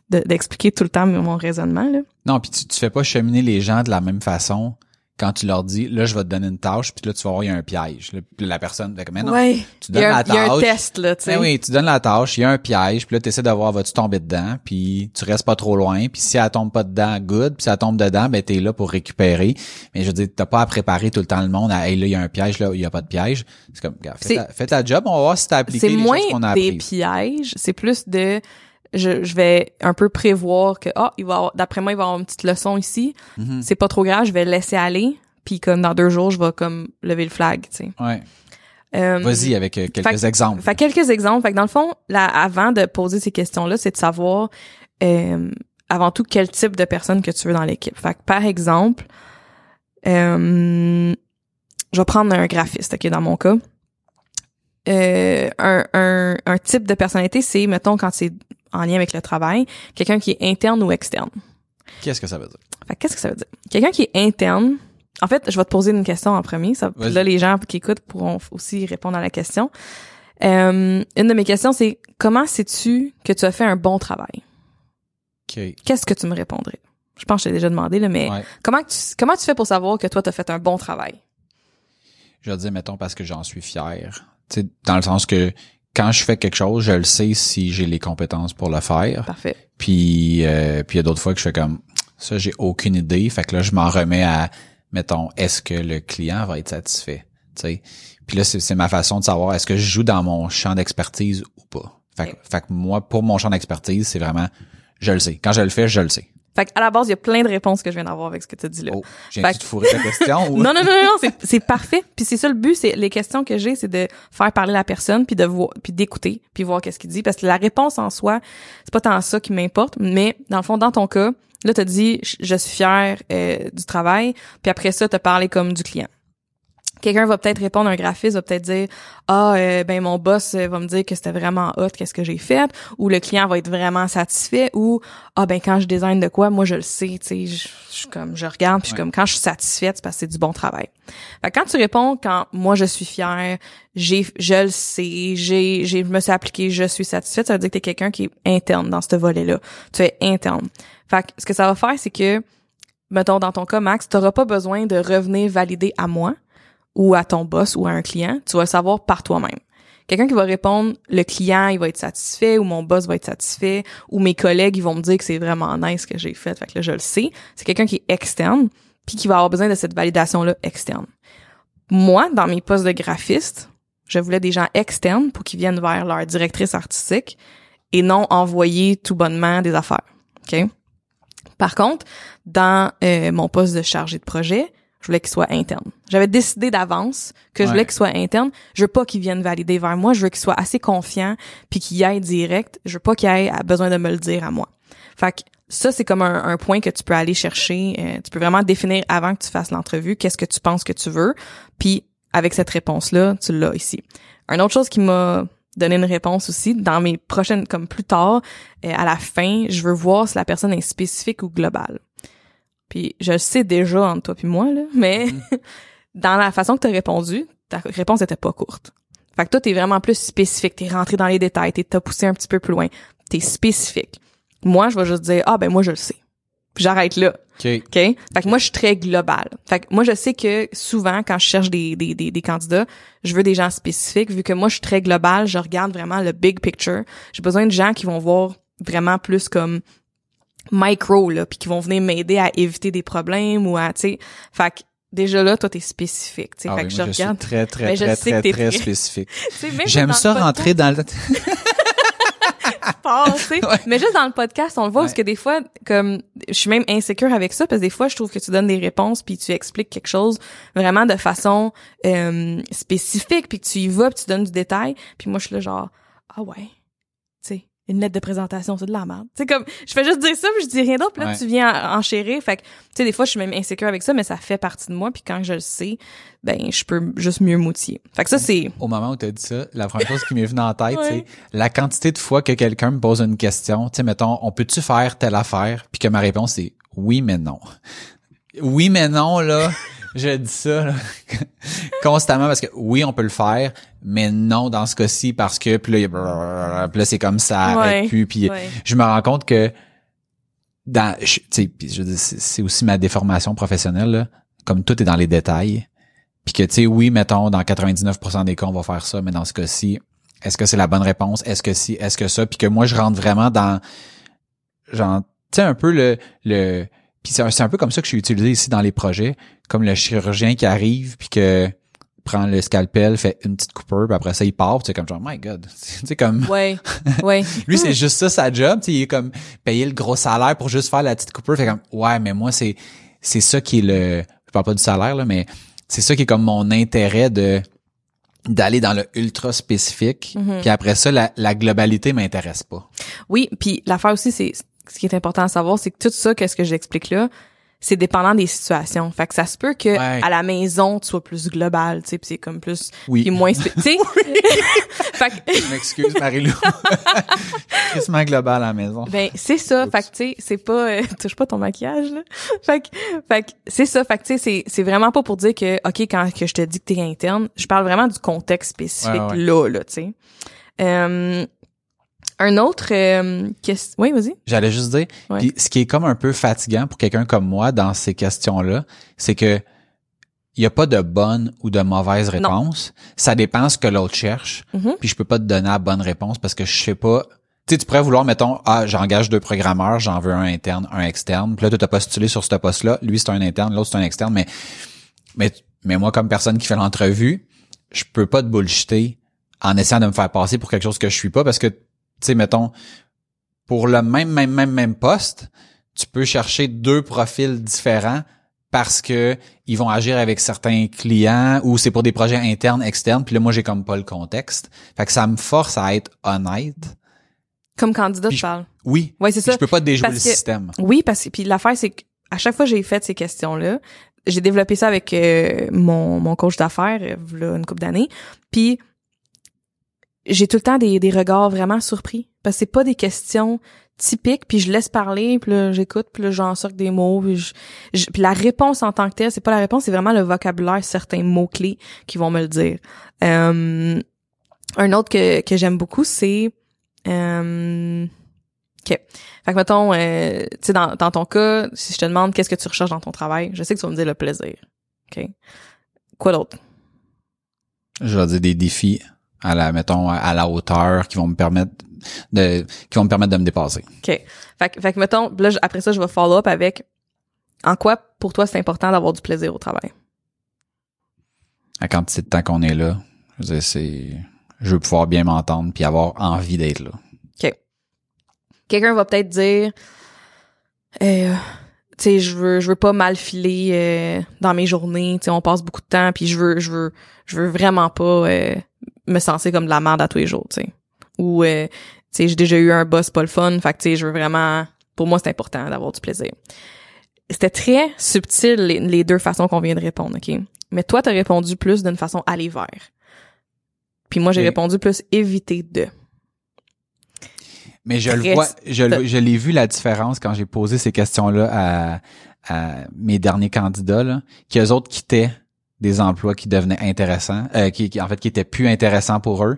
d'expliquer tout le temps mon raisonnement là. Non, puis tu, tu fais pas cheminer les gens de la même façon quand tu leur dis là je vais te donner une tâche puis là tu vas voir il y a un piège. Puis la personne fait mais non tu donnes la tâche il y a un test là tu sais. ben oui tu donnes la tâche il y a un piège puis là tu essaies de voir vas-tu tomber dedans puis tu restes pas trop loin puis si elle tombe pas dedans good puis si elle tombe dedans ben t'es là pour récupérer. Mais je veux dire t'as pas à préparer tout le temps le monde à hey, là il y a un piège là il y a pas de piège. C'est comme fais ta, fais ta job on va voir si t'as appliqué les choses qu'on a C'est moins des pièges c'est plus de je, je vais un peu prévoir que ah il va d'après moi il va avoir une petite leçon ici mhm. c'est pas trop grave je vais le laisser aller puis comme dans deux jours je vais comme lever le flag tu sais ouais euh, Vas-y avec euh, quelques exemples. Fait quelques exemples. Fait que dans le fond, là, avant de poser ces questions-là, c'est de savoir euh, avant tout quel type de personne que tu veux dans l'équipe. Fait que par exemple, je vais prendre un graphiste, ok, dans mon cas. un, un, un type de personnalité, c'est, mettons, quand c'est en lien avec le travail, quelqu'un qui est interne ou externe. Qu'est-ce que ça veut dire? qu'est-ce que ça veut dire? Quelqu'un qui est interne, en fait, je vais te poser une question en premier. Ça, là, les gens qui écoutent pourront aussi répondre à la question. Euh, une de mes questions, c'est comment sais-tu que tu as fait un bon travail? Qu'est-ce que tu me répondrais? Je pense que je t'ai déjà demandé, là, mais comment, tu, comment tu fais pour savoir que toi, tu as fait un bon travail? Je vais dire, mettons, parce que j'en suis fier. sais, dans le sens que quand je fais quelque chose, je le sais si j'ai les compétences pour le faire. Parfait. Puis euh, puis il y a d'autres fois que je fais comme ça, j'ai aucune idée. Fait que là, je m'en remets à mettons, est-ce que le client va être satisfait? sais. Puis là, c'est ma façon de savoir est-ce que je joue dans mon champ d'expertise ou pas. Fait, fait que moi, pour mon champ d'expertise, c'est vraiment je le sais. Quand je le fais, je le sais. Fait à la base, il y a plein de réponses que je viens d'avoir avec ce que tu as dit là. Oh, j'ai te fourrer ta question Non non non non, c'est parfait. Puis c'est ça le but, c'est les questions que j'ai, c'est de faire parler la personne puis de voir puis d'écouter puis voir qu'est-ce qu'il dit parce que la réponse en soi, c'est pas tant ça qui m'importe, mais dans le fond dans ton cas, là tu as dit je suis fier euh, du travail, puis après ça tu as parlé comme du client quelqu'un va peut-être répondre un graphiste va peut-être dire ah euh, ben mon boss euh, va me dire que c'était vraiment hot qu'est-ce que j'ai fait ou le client va être vraiment satisfait ou ah ben quand je design de quoi moi je le sais tu sais je, suis comme je regarde puis je suis comme quand je suis satisfaite c'est parce que c'est du bon travail fait quand tu réponds quand moi je suis fière j'ai je le sais j'ai j'ai je me suis appliqué je suis satisfaite ça veut dire que t'es quelqu'un qui est interne dans ce volet là tu es interne. Fait ce que ça va faire c'est que mettons dans ton cas Max t'auras pas besoin de revenir valider à moi ou à ton boss ou à un client, tu vas le savoir par toi-même. Quelqu'un qui va répondre le client, il va être satisfait ou mon boss va être satisfait ou mes collègues ils vont me dire que c'est vraiment nice ce que j'ai fait, fait que là je le sais. C'est quelqu'un qui est externe puis qui va avoir besoin de cette validation là externe. Moi, dans mes postes de graphiste, je voulais des gens externes pour qu'ils viennent vers leur directrice artistique et non envoyer tout bonnement des affaires. OK? Par contre, dans euh, mon poste de chargé de projet, je voulais qu'il soit interne. J'avais décidé d'avance que je voulais qu'il soit interne. Je veux pas qu'il vienne valider vers moi. Je veux qu'il soit assez confiant puis qu'il y aille direct. Je veux pas qu'il ait besoin de me le dire à moi. Fait que ça, c'est comme un, point que tu peux aller chercher. Euh, tu peux vraiment définir avant que tu fasses l'entrevue qu'est-ce que tu penses que tu veux. Puis avec cette réponse-là, tu l'as ici. Une autre chose qui m'a donner une réponse aussi dans mes prochaines comme plus tard euh, à la fin je veux voir si la personne est spécifique ou globale puis je le sais déjà entre toi puis moi là mais mm-hmm. dans la façon que tu as répondu ta réponse était pas courte fait que toi t'es vraiment plus spécifique t'es rentré dans les détails t'es poussé un petit peu plus loin t'es spécifique moi je vais juste dire ah ben moi je le sais j'arrête là. OK. OK? Fait que moi, je suis très global. Fait que moi, je sais que souvent, quand je cherche des, des, des, des, candidats, je veux des gens spécifiques. Vu que moi, je suis très global, je regarde vraiment le big picture. J'ai besoin de gens qui vont voir vraiment plus comme micro, là, puis qui vont venir m'aider à éviter des problèmes ou à, tu sais... Fait que déjà là, toi, t'es spécifique. Tu sais, Ah fait oui, que je je regarde. suis très, très, Mais je très, sais que très, t'es très très- spécifique. J'aime ça rentrer dans le... Ouais. Mais juste dans le podcast, on le voit parce que des fois, comme, je suis même insécure avec ça parce que des fois, je trouve que tu donnes des réponses puis tu expliques quelque chose vraiment de façon euh, spécifique puis que tu y vas puis tu donnes du détail. Puis moi, je suis là genre, ah ouais, tu sais, une lettre de présentation, c'est de la merde. Tu sais, comme, je fais juste dire ça puis je dis rien d'autre puis là, Ouais. tu viens en- enchérir. Fait que, tu sais, des fois, je suis même insécure avec ça, mais ça fait partie de moi puis quand je le sais, ben, je peux juste mieux m'outiller. Fait que ça, c'est... Au moment où tu as dit ça, la première chose qui m'est venue en tête, Ouais. c'est la quantité de fois que quelqu'un me pose une question. Tu sais, mettons, on peut-tu faire telle affaire? Puis que ma réponse est oui, mais non. Oui, mais non, là. je dis ça là, constamment parce que oui, on peut le faire, mais non dans ce cas-ci parce que puis là, là, c'est comme ça arrête Ouais. plus. Puis Ouais. je me rends compte que dans je- tu sais puis je c'est aussi ma déformation professionnelle là, comme tout est dans les détails puis que tu sais oui mettons dans 99% des cas on va faire ça mais dans ce cas-ci est-ce que c'est la bonne réponse? Est-ce que si? Est-ce que ça? Puis que moi je rentre vraiment dans genre tu sais un peu le le puis c'est un, c'est un peu comme ça que je suis utilisé ici dans les projets comme le chirurgien qui arrive puis que prend le scalpel fait une petite coupure puis après ça il part c'est comme genre my god tu sais comme Ouais, ouais. lui, c'est juste ça sa job. tu sais, Il est comme payer le gros salaire pour juste faire la petite coupure. Fait comme ouais, mais moi c'est c'est ça qui est le. Je parle pas du salaire là, mais c'est ça qui est comme mon intérêt de d'aller dans le ultra spécifique. Mhm. Puis après ça, la, la globalité m'intéresse pas. Oui, puis l'affaire aussi, c'est ce qui est important à savoir, c'est que tout ça, qu'est-ce que j'explique là, c'est dépendant des situations. Fait que ça se peut que Ouais. à la maison, tu sois plus global, tu sais, puis c'est comme plus Oui. puis moins tu sais? fait que Je m'excuse, Marie-Lou. Crissement global à la maison. ben c'est ça, Oups. fait que tu sais, c'est pas euh, touche pas ton maquillage là. Fait que fait que c'est ça, fait que tu sais c'est c'est vraiment pas pour dire que OK quand que je te dis que t'es interne, je parle vraiment du contexte spécifique Ouais, ouais. là là, tu sais. Euh, un autre euh, question. Oui, vas-y. J'allais juste dire, Ouais. puis ce qui est comme un peu fatigant pour quelqu'un comme moi dans ces questions-là, c'est que il y a pas de bonne ou de mauvaise réponse. Ça dépend ce que l'autre cherche. Mhm. Puis je peux pas te donner la bonne réponse parce que je sais pas. Tu sais, tu pourrais vouloir, mettons, ah, j'engage deux programmeurs, j'en veux un interne, un externe. Puis là, tu as postulé sur ce poste-là. Lui, c'est un interne, l'autre, c'est un externe. Mais, mais, mais moi, comme personne qui fait l'entrevue, je peux pas te bullshiter en essayant de me faire passer pour quelque chose que je suis pas parce que, tu sais, mettons, pour le même, même, même, même poste, tu peux chercher deux profils différents parce que ils vont agir avec certains clients ou c'est pour des projets internes, externes. Puis là, moi, j'ai comme pas le contexte. Fait que ça me force à être honnête. Comme candidat, tu parles. Oui. Ouais, c'est ça. Je peux pas déjouer Parce le que- système. Oui, parce que puis l'affaire c'est que à chaque fois que j'ai fait ces questions-là, j'ai développé ça avec euh, mon, mon coach d'affaires euh, une couple d'années. Puis j'ai tout le temps des, des regards vraiment surpris parce que c'est pas des questions typiques puis je laisse parler puis là j'écoute puis là j'en sors des mots puis, je- la réponse en tant que telle c'est pas la réponse c'est vraiment le vocabulaire certains mots clés qui vont me le dire Euh, un autre que que j'aime beaucoup c'est euh, ok fait que mettons, euh, tu sais, dans, dans ton cas, si je te demande qu'est-ce que tu recherches dans ton travail, je sais que tu vas me dire le plaisir. OK? Quoi d'autre? Je vais dire des défis à la, mettons, à la hauteur qui vont me permettre de, qui vont me permettre de me dépasser. OK. Fait, fait que mettons, là, après ça, je vais follow up avec en quoi, pour toi, c'est important d'avoir du plaisir au travail? La quantité de temps qu'on est là, je veux dire, c'est, je veux pouvoir bien m'entendre puis avoir envie d'être là. OK. Quelqu'un va peut-être dire, euh, tu sais, je veux, je veux pas mal filer euh, dans mes journées. Tu sais, on passe beaucoup de temps, puis je veux, je veux, je veux vraiment pas euh, me sentir comme de la merde à tous les jours, tu sais. Ou, euh, tu sais, j'ai déjà eu un boss pas le fun, fait que tu sais, je veux vraiment, pour moi, c'est important d'avoir du plaisir. C'était très subtil les, les deux façons qu'on vient de répondre, ok? Mais toi, t'as répondu plus d'une façon aller vers. Puis moi, j'ai répondu plus éviter de. Mais je le vois, je, l'ai vu la différence quand j'ai posé ces questions-là à, à mes derniers candidats, là, qu'eux autres quittaient des emplois qui devenaient intéressants, euh, qui, qui, en fait qui étaient plus intéressants pour eux.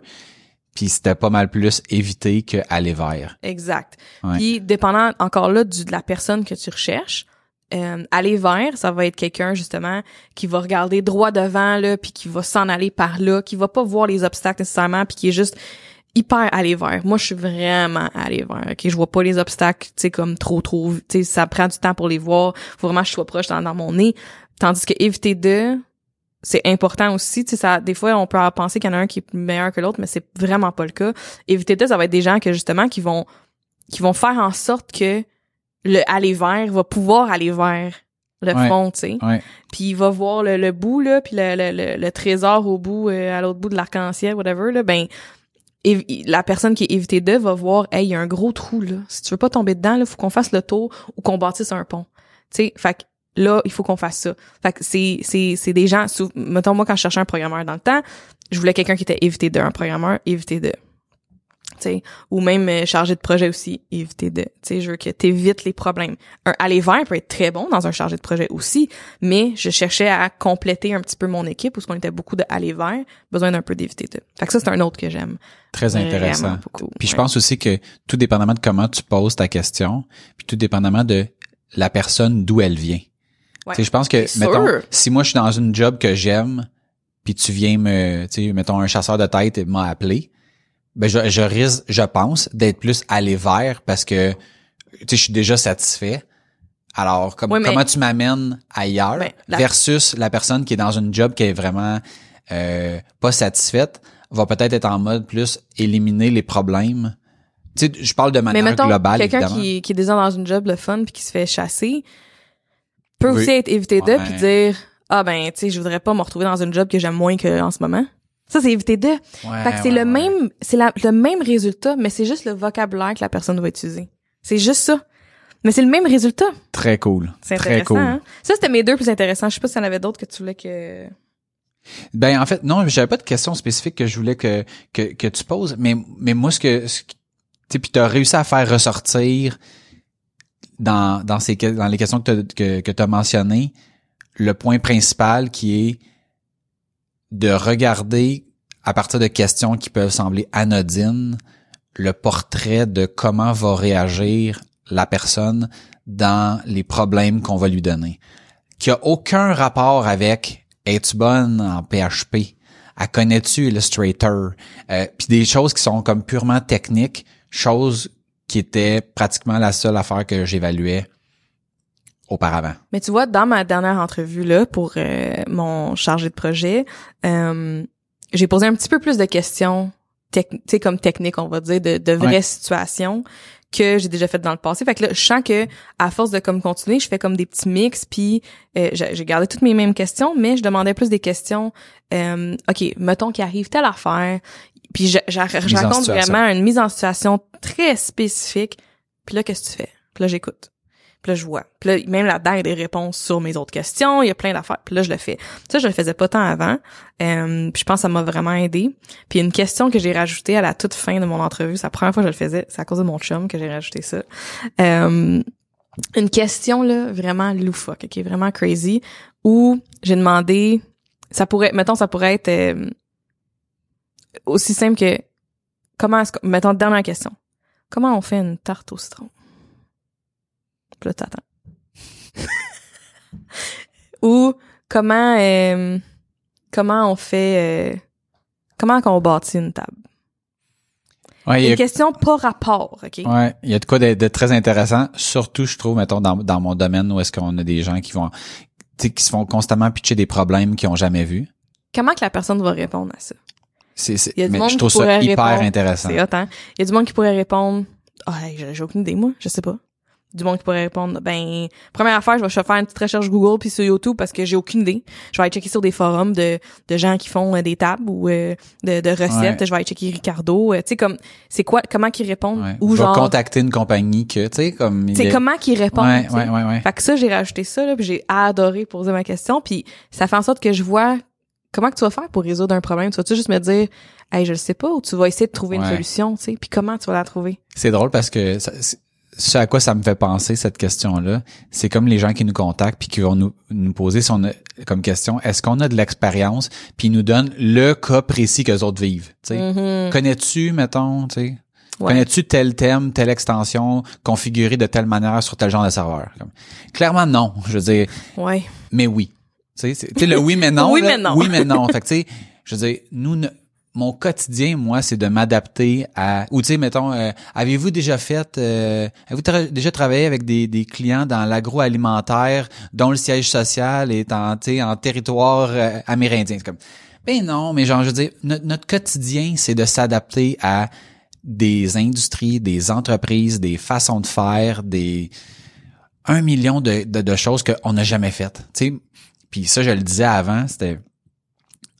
Puis c'était pas mal plus éviter que aller vers. Exact. Ouais. Puis dépendant encore là du, de la personne que tu recherches, euh, aller vers, ça va être quelqu'un justement qui va regarder droit devant là, puis qui va s'en aller par là, qui va pas voir les obstacles nécessairement, puis qui est juste hyper aller vers. Moi, je suis vraiment aller vers. Ok, je vois pas les obstacles, tu sais comme trop trop, tu sais ça prend du temps pour les voir. Faut vraiment que je sois proche dans, dans mon nez. Tandis que éviter de c'est important aussi, tu sais ça des fois on peut penser qu'il y en a un qui est meilleur que l'autre, mais c'est vraiment pas le cas. Éviter de ça va être des gens que justement qui vont qui vont faire en sorte que le aller vers va pouvoir aller vers le Ouais. fond, tu sais. Puis il va voir le, le bout là, puis le, le, le, trésor au bout euh, à l'autre bout de l'arc-en-ciel whatever là, ben la personne qui est évitée de va voir hey, il y a un gros trou là. Si tu veux pas tomber dedans là, faut qu'on fasse le tour ou qu'on bâtisse un pont. Tu sais, fait là, il faut qu'on fasse ça. Fait que c'est c'est c'est des gens sou- mettons moi quand je cherchais un programmeur dans le temps, je voulais quelqu'un qui était évité de un programmeur évité de tu sais, ou même euh, chargé de projet aussi, éviter de, tu sais, je veux que t'évites les problèmes. Un aller vers peut être très bon dans un chargé de projet aussi, mais je cherchais à compléter un petit peu mon équipe où ce qu'on était beaucoup de aller vers, besoin d'un peu d'éviter de. Fait que ça c'est un autre que j'aime. Très intéressant. Beaucoup. Puis je pense aussi que tout dépendamment de comment tu poses ta question, puis tout dépendamment de la personne d'où elle vient. Ouais. Je pense que mettons sûr. si moi je suis dans une job que j'aime, puis tu viens me tu mettons un chasseur de tête m'a appelé, ben je, je risque je pense d'être plus allé vers parce que je suis déjà satisfait. Alors comme, mais- comment tu m'amènes ailleurs Ben, la- versus la personne qui est dans une job qui est vraiment euh, pas satisfaite va peut-être être en mode plus éliminer les problèmes. Tu sais, je parle de Mais manière mettons, globale, quelqu'un qui, qui est déjà dans une job le fun puis qui se fait chasser peut Oui. aussi être évité de Ouais. puis dire ah ben tu sais je voudrais pas me retrouver dans une job que j'aime moins qu'en ce moment. Ça c'est éviter de. Ouais, Fait que c'est le même, c'est le même résultat, mais c'est juste le vocabulaire que la personne va utiliser. C'est juste ça. Mais c'est le même résultat. Très cool. C'est Très cool. hein? Ça, c'était mes deux plus intéressants. Je sais pas s'il y en avait d'autres que tu voulais que... Ben en fait non, j'avais pas de question spécifique que je voulais que que, que tu poses, mais mais moi ce que ce qui- tu sais puis tu as réussi à faire ressortir dans dans ces dans les questions que t'as- que que tu as mentionnées le point principal qui est de regarder à partir de questions qui peuvent sembler anodines le portrait de comment va réagir la personne dans les problèmes qu'on va lui donner qui a aucun rapport avec es-tu bonne en PHP? À connais-tu Illustrator? Euh, Puis des choses qui sont comme purement techniques, choses qui étaient pratiquement la seule affaire que j'évaluais auparavant. Mais tu vois, dans ma dernière entrevue, là, pour euh, mon chargé de projet, euh, j'ai posé un petit peu plus de questions, tu sais, comme techniques, on va dire, de, de vraies Ouais. situations que j'ai déjà faites dans le passé. Fait que là, je sens que à force de comme continuer, je fais comme des petits mix, puis euh, j'ai j'ai gardé toutes mes mêmes questions, mais je demandais plus des questions. euh, ok, mettons qu'il arrive telle affaire, puis je, je, je en raconte vraiment une mise en situation très spécifique. Puis là, qu'est-ce que tu fais? Puis là, j'écoute. Puis là, je vois. Puis là, même là-dedans, il y a des réponses sur mes autres questions. Il y a plein d'affaires. Puis là, je le fais. Ça, je le faisais pas tant avant. Euh, puis je pense que ça m'a vraiment aidé. Puis une question que j'ai rajoutée à la toute fin de mon entrevue, c'est la première fois que je le faisais, c'est à cause de mon chum que j'ai rajouté ça. Euh, une question, là, vraiment loufoque, qui est vraiment crazy, où j'ai demandé, ça pourrait, mettons, ça pourrait être euh, aussi simple que, comment est-ce que, mettons, dernière question. Comment on fait une tarte au citron? Puis là, t'attends. Ou comment euh, comment on fait euh, comment qu'on bâtit une table? Ouais, Une a, question pas rapport, OK? ouais, il y a de quoi de, de très intéressant, surtout je trouve mettons dans, dans mon domaine où est-ce qu'on a des gens qui vont qui se font constamment pitcher des problèmes qu'ils ont jamais vus. Comment que la personne va répondre à ça? C'est c'est Il y a du mais monde je trouve qui pourrait ça hyper répondre. intéressant. C'est hot, hein? Il y a du monde qui pourrait répondre Ah, hey, j'ai aucune idée, moi, je sais pas. Du monde qui pourrait répondre Ben, première affaire, je vais faire une petite recherche Google puis sur YouTube parce que j'ai aucune idée. Je vais aller checker sur des forums de, de gens qui font euh, des tables ou euh, de, de recettes. Ouais. Je vais aller checker Ricardo. euh, tu sais, comme, c'est quoi, comment qu'ils répondent? Ouais. Ou Je vais contacter une compagnie que tu sais comme il c'est est- comment qu'ils répondent? Ouais, tu sais. ouais, ouais, ouais. Fait que ça, j'ai rajouté ça, là, puis j'ai adoré poser ma question, puis ça fait en sorte que je vois comment que tu vas faire pour résoudre un problème? Tu vas-tu juste me dire, hey, je le sais pas, ou tu vas essayer de trouver une solution, tu sais, puis comment tu vas la trouver? C'est drôle parce que ça- c'est- ce à quoi ça me fait penser cette question-là, c'est comme les gens qui nous contactent puis qui vont nous, nous poser son comme question, est-ce qu'on a de l'expérience puis ils nous donnent le cas précis que les autres vivent, tu sais? Mhm. Connais-tu mettons, tu sais, Ouais. connais-tu tel thème, telle extension configurée de telle manière sur tel genre de serveur? Comme, Clairement non, je veux dire Ouais. mais oui. Tu sais, c'est- tu sais, le oui mais non. Oui, là, mais non. Oui mais non. fait que tu sais, je veux dire, nous, ne- mon quotidien, moi, c'est de m'adapter à. Ou tu sais, mettons, euh, avez-vous déjà fait, euh, avez-vous tra- déjà travaillé avec des, des clients dans l'agroalimentaire dont le siège social est en, tu sais, en territoire euh, amérindien? C'est comme, ben non, mais genre, je veux dire, notre, notre quotidien, c'est de s'adapter à des industries, des entreprises, des façons de faire, des un million de, de, de choses qu'on n'a jamais faites. Tu sais, puis ça, je le disais avant, c'était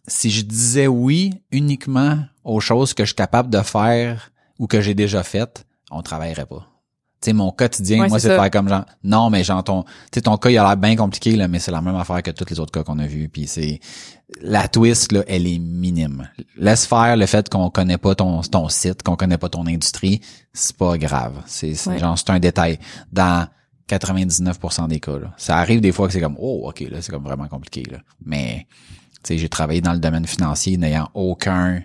si je disais oui uniquement aux choses que je suis capable de faire ou que j'ai déjà faites, on travaillerait pas. Tu sais, mon quotidien, Ouais, moi, c'est de faire comme genre, non, mais genre ton, tu sais, ton cas, il a l'air bien compliqué, là, mais c'est la même affaire que tous les autres cas qu'on a vus. Puis c'est, la twist, là, elle est minime. Laisse faire le fait qu'on connaît pas ton, ton site, qu'on connaît pas ton industrie, c'est pas grave. C'est, c'est Ouais. genre, c'est un détail. Dans 99% des cas, là. Ça arrive des fois que c'est comme, oh, ok, là, c'est comme vraiment compliqué, là. Mais, tu sais, j'ai travaillé dans le domaine financier n'ayant aucun,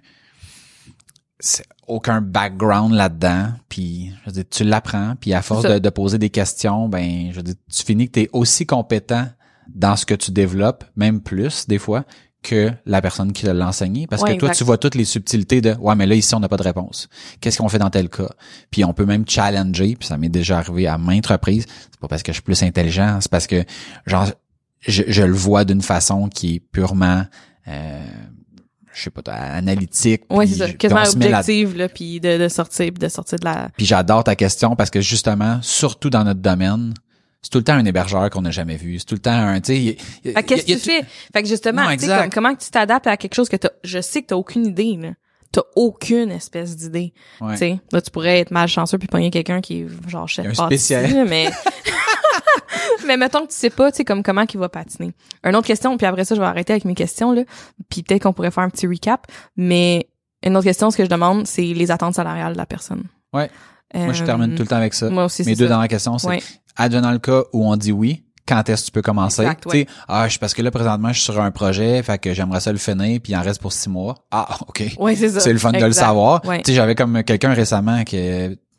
aucun background là-dedans, puis je veux dire, tu l'apprends, puis à force de, de poser des questions, ben je veux dire, tu finis que tu es aussi compétent dans ce que tu développes, même plus des fois que la personne qui l'a enseigné parce Ouais, que toi exact. tu vois toutes les subtilités de ouais mais là ici on n'a pas de réponse. Qu'est-ce qu'on fait dans tel cas? Puis on peut même challenger, puis ça m'est déjà arrivé à maintes reprises, c'est pas parce que je suis plus intelligent, c'est parce que genre je, je le vois d'une façon qui est purement euh, je sais pas analytique Ouais, c'est ça. Quasiment se met là- objective, là, puis de, de sortir, puis de sortir de la... puis j'adore ta question parce que justement, surtout dans notre domaine, c'est tout le temps un hébergeur qu'on n'a jamais vu. C'est tout le temps un, tu sais, qu'est-ce que tu fais? Fait que justement, Non, tu sais, exact. comme, comment tu t'adaptes à quelque chose que t'as, je sais que t'as aucune idée, là. T'as aucune espèce d'idée. Ouais. Tu sais, là, tu pourrais être malchanceux puis pogner quelqu'un qui est genre chef Un spécial. mais... mais mettons que tu sais pas, tu sais, comme comment qu'il va patiner. Une autre question, puis après ça, je vais arrêter avec mes questions, là. Puis peut-être qu'on pourrait faire un petit recap. Mais une autre question, ce que je demande, c'est les attentes salariales de la personne. Ouais. Moi, je termine tout le temps avec ça. Moi aussi, Mes deux ça. dernières questions, c'est Ouais. advenant le cas où on dit oui, quand est-ce que tu peux commencer? Exact, Tu ouais. sais, ah, je- parce que là, présentement, je suis sur un projet, fait que j'aimerais ça le finir, puis il en reste pour six mois. Ah, OK. Ouais, c'est ça. C'est le fun de le savoir. Ouais. Tu sais, j'avais comme quelqu'un récemment qui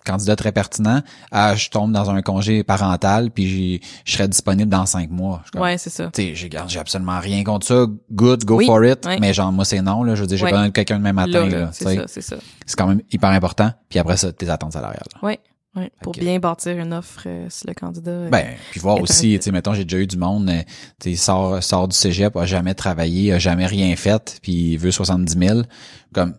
candidat très pertinent. Ah, je tombe dans un congé parental, puis je serais disponible dans cinq mois. Comme, Ouais, c'est ça. tu sais, j'ai j'ai absolument rien contre ça. Good, go Oui, for it. Mais genre, moi, c'est non, là. Je veux dire, j'ai besoin de quelqu'un demain matin, Là, c'est ça, c'est ça. C'est quand même hyper important. Puis après ça, tes attentes salariales. Ouais. Ouais, pour bien bâtir une offre euh, si le candidat. euh, Ben, puis voir aussi, tu sais, mettons, j'ai déjà eu du monde, euh, tu sais, sort, sort du cégep, a jamais travaillé, a jamais rien fait, puis il veut 70 000. Comme,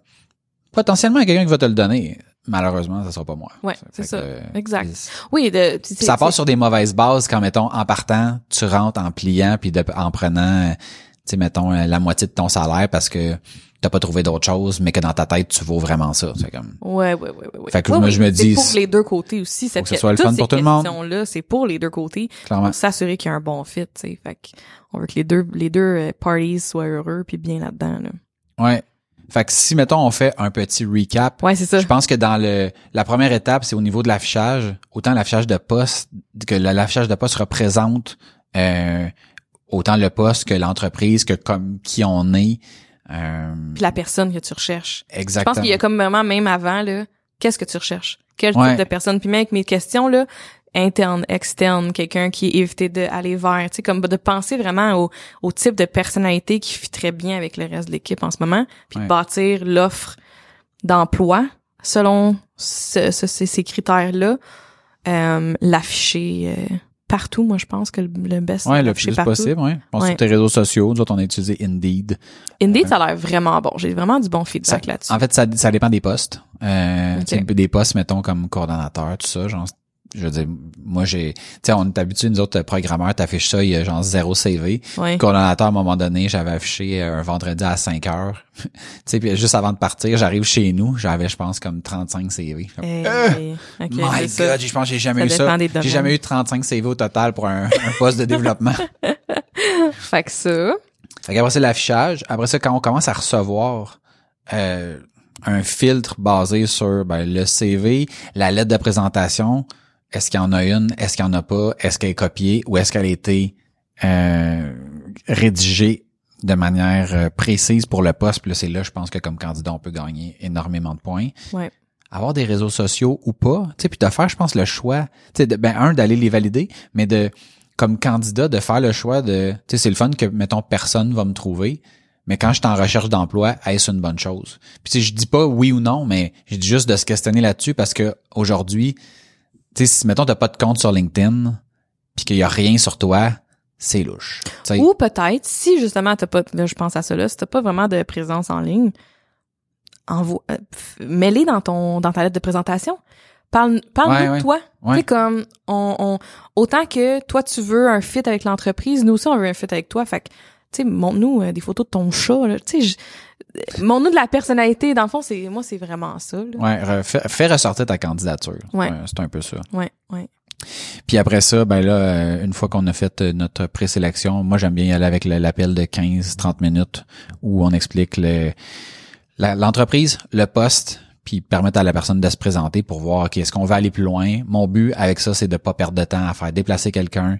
potentiellement, quelqu'un qui va te le donner. Malheureusement, ça sera pas moi. Ouais, c'est ça. Exact. c'est- Oui, de, ça c'est- passe sur des mauvaises bases quand, mettons, en partant, tu rentres en pliant, puis de- en prenant, euh, tu sais, mettons, euh, la moitié de ton salaire parce que t'as pas trouvé d'autre chose, mais que dans ta tête, tu vaux vraiment ça. C'est comme, Ouais, ouais, ouais, ouais. Fait que Ouais, moi, ouais, je me c'est dis, pour les deux côtés aussi. Cette que ce soit le fun pour tout le monde. questions-là, c'est pour les deux côtés. clairement. Pour s'assurer qu'il y a un bon fit, tu sais. Fait que on veut que les deux, les deux euh, parties soient heureux puis bien là-dedans, là. Ouais. Fait que si, mettons, on fait un petit recap, Ouais, c'est ça. Je pense que dans le la première étape, c'est au niveau de l'affichage. Autant l'affichage de poste que l'affichage de poste représente euh, autant le poste que l'entreprise, que comme qui on est. Euh, Puis la personne que tu recherches. Je exactement. pense qu'il y a comme vraiment, même avant, là, qu'est-ce que tu recherches? Quel Ouais. type de personne? Puis même avec mes questions, là, interne, externe, quelqu'un qui est évité d'aller vers, tu sais, comme de penser vraiment au, au type de personnalité qui fit très bien avec le reste de l'équipe en ce moment, puis de bâtir l'offre d'emploi selon ce- ce- ces, critères-là, euh, l'afficher euh, partout, moi je pense que le, le best Ouais, le l'afficher plus partout. possible, ouais. Bon, Ouais. sur tes réseaux sociaux, nous autres, on a utilisé Indeed. Indeed, ça a l'air vraiment bon. J'ai vraiment du bon feedback là-dessus. En fait, ça, ça dépend des postes. Euh, Ok. tu sais, Des postes, mettons, comme coordonnateur, tout ça, genre, je veux dire, moi, j'ai, tu sais, on est habitué, nous autres, programmeurs, t'affiches ça, il y a genre zéro CV. Ouais. coordonnateur, à un moment donné, j'avais affiché euh, un vendredi à 5 heures. tu sais, puis juste avant de partir, j'arrive chez nous, j'avais, je pense, comme 35 CV. Eh, Euh, ok, My ça. God, je pense que j'ai jamais Ça eu ça. J'ai jamais eu 35 CV au total pour un, un poste de développement. Fait que ça. Fait qu'après c'est l'affichage. Après ça, quand on commence à recevoir euh, un filtre basé sur ben, le CV, la lettre de présentation, est-ce qu'il y en a une, est-ce qu'il y en a pas, est-ce qu'elle est copiée ou est-ce qu'elle a été euh, rédigée de manière euh, précise pour le poste? Puis là, c'est là, je pense que comme candidat, on peut gagner énormément de points. Ouais. Avoir des réseaux sociaux ou pas, tu sais, puis de faire, je pense, le choix, tu sais, ben un d'aller les valider, mais de comme candidat de faire le choix de, tu sais, c'est le fun que mettons personne va me trouver, mais quand je suis en recherche d'emploi, est-ce une bonne chose? Puis tu sais, je dis pas oui ou non, mais je dis juste de se questionner là-dessus parce que aujourd'hui, tu sais, si mettons t'as pas de compte sur LinkedIn, puis qu'il y a rien sur toi, c'est louche. Ou peut-être, si justement t'as pas, là je pense à ça là, si t'as pas vraiment de présence en ligne, envo- euh, mets-les dans ton, dans ta lettre de présentation. Parle, parle Ouais, de ouais. toi. Ouais. Tu sais, comme, on, on, autant que toi tu veux un fit avec l'entreprise, nous aussi on veut un fit avec toi. Fait que, tu sais, montre-nous euh, des photos de ton chat, là. Tu sais, euh, montre-nous de la personnalité. Dans le fond, c'est, moi c'est vraiment ça, là. Ouais, fais, fais ressortir ta candidature. Ouais. C'est un peu ça. Ouais, ouais. Puis après ça, ben là, euh, une fois qu'on a fait euh, notre présélection, moi j'aime bien y aller avec l'appel de 15-30 minutes où on explique le l'entreprise, le poste, puis permettre à la personne de se présenter pour voir ok, est-ce qu'on va aller plus loin? Mon but avec ça, c'est de pas perdre de temps à faire déplacer quelqu'un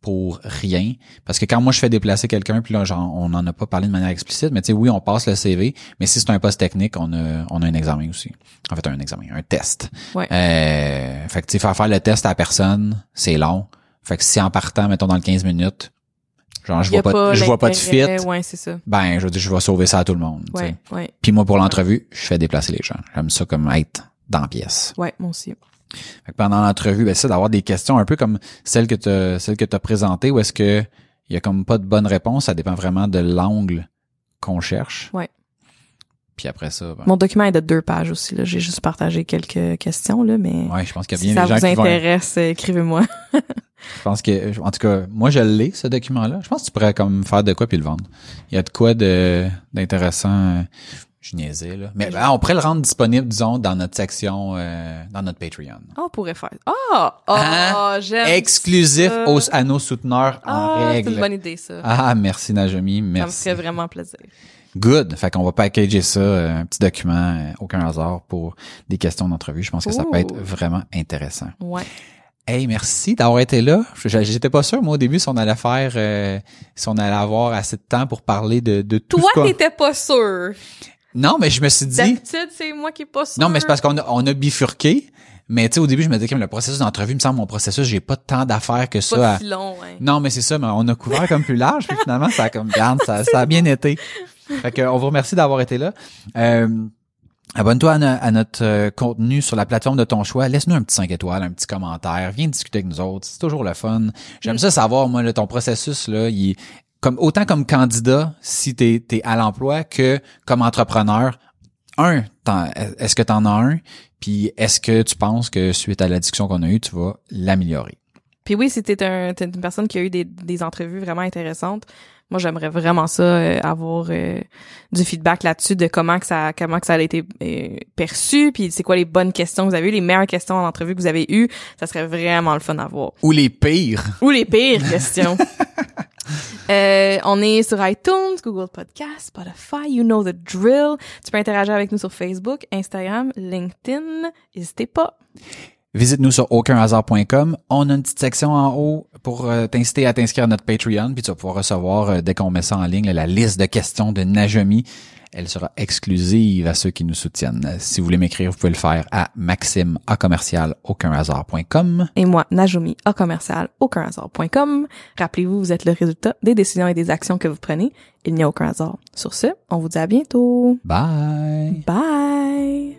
pour rien. Parce que quand moi je fais déplacer quelqu'un, puis là, genre, on n'en a pas parlé de manière explicite, mais tu sais, oui, on passe le CV, mais si c'est un poste technique, on a, on a un examen aussi. En fait, un examen, un test. Ouais. Euh, fait que tu sais, faire faire le test à la personne, c'est long. Fait que si en partant, mettons, dans le 15 minutes, genre, je vois pas, je vois pas de fit, Ouais, ça. ben, je veux dire, je vais sauver ça à tout le monde. Ouais, ouais, Puis moi, pour l'entrevue, je fais déplacer les gens. J'aime ça comme être dans la pièce. ouais, moi aussi. Fait que pendant l'entrevue, ben, c'est d'avoir des questions un peu comme celles que tu que tu as présentées, où est-ce que il y a comme pas de bonne réponse, ça dépend vraiment de l'angle qu'on cherche. Ouais. Puis après ça, ben, Mon document est de deux pages aussi, là. J'ai juste partagé quelques questions, là, mais. ouais, je pense qu'il y a Si bien ça des gens vous qui vont. intéresse, euh, écrivez-moi. Je pense que, en tout cas, moi je l'ai ce document-là. Je pense que tu pourrais comme faire de quoi puis le vendre. Il y a de quoi de d'intéressant. Je niaisais là, mais ben, on pourrait le rendre disponible, disons, dans notre section, euh, dans notre Patreon. Ah, on pourrait faire. Ah! Ah! j'aime. Exclusif ça. aux, à nos souteneurs en Ah, c'est règle. une bonne idée, ça. Ah, merci Najami, ça me merci. ferait vraiment plaisir. Good. Fait qu'on va packager ça, euh, un petit document, euh, aucun hasard pour des questions d'entrevue. Je pense que ça peut être vraiment intéressant. Ouais. Hey, merci d'avoir été là. J'étais pas sûr, moi, au début, si on allait faire, euh, si on allait avoir assez de temps pour parler de, de tout Toi, t'étais pas sûr. Non, mais je me suis dit, D'habitude, c'est moi qui est pas sûr. non, mais c'est parce qu'on a, on a bifurqué. Mais tu sais, au début, je me disais que le processus d'entrevue, me semble, mon processus, j'ai pas tant d'affaires que ça. pas à- si long, ouais. Non, mais c'est ça, mais on a couvert comme plus large, puis finalement, ça a comme, garde, ça, ça a bien été. Fait que, on vous remercie d'avoir été là. Euh, Abonne-toi à, no- à notre euh, contenu sur la plateforme de ton choix. Laisse-nous un petit 5 étoiles, un petit commentaire. Viens discuter avec nous autres. C'est toujours le fun. J'aime ça savoir, moi, là, ton processus, là, il est comme, autant comme candidat, si t'es, t'es à l'emploi, que comme entrepreneur. Un, est-ce que t'en as un? Puis est-ce que tu penses que suite à la discussion qu'on a eue, tu vas l'améliorer? Puis oui, si t'es un, t'es une personne qui a eu des, des entrevues vraiment intéressantes, moi j'aimerais vraiment ça euh, avoir euh, du feedback là-dessus de comment que ça comment que ça a été euh, perçu, puis c'est quoi les bonnes questions que vous avez eues, les meilleures questions en entrevue que vous avez eues, ça serait vraiment le fun à voir. Ou les pires? Ou les pires questions. Euh, on est sur iTunes, Google Podcast, Spotify, you know the drill. Tu peux interagir avec nous sur Facebook, Instagram, LinkedIn. N'hésitez pas. Visite-nous sur aucunhasard.com. On a une petite section en haut pour euh, t'inciter à t'inscrire à notre Patreon, puis tu vas pouvoir recevoir, euh, dès qu'on met ça en ligne, la liste de questions de Najami. Elle sera exclusive à ceux qui nous soutiennent. Si vous voulez m'écrire, vous pouvez le faire à maxime à commercial. Et moi, Najumi, à commercial, aucun hasard.com. Rappelez-vous, vous êtes le résultat des décisions et des actions que vous prenez. Il n'y a aucun hasard. Sur ce, on vous dit à bientôt. Bye! Bye!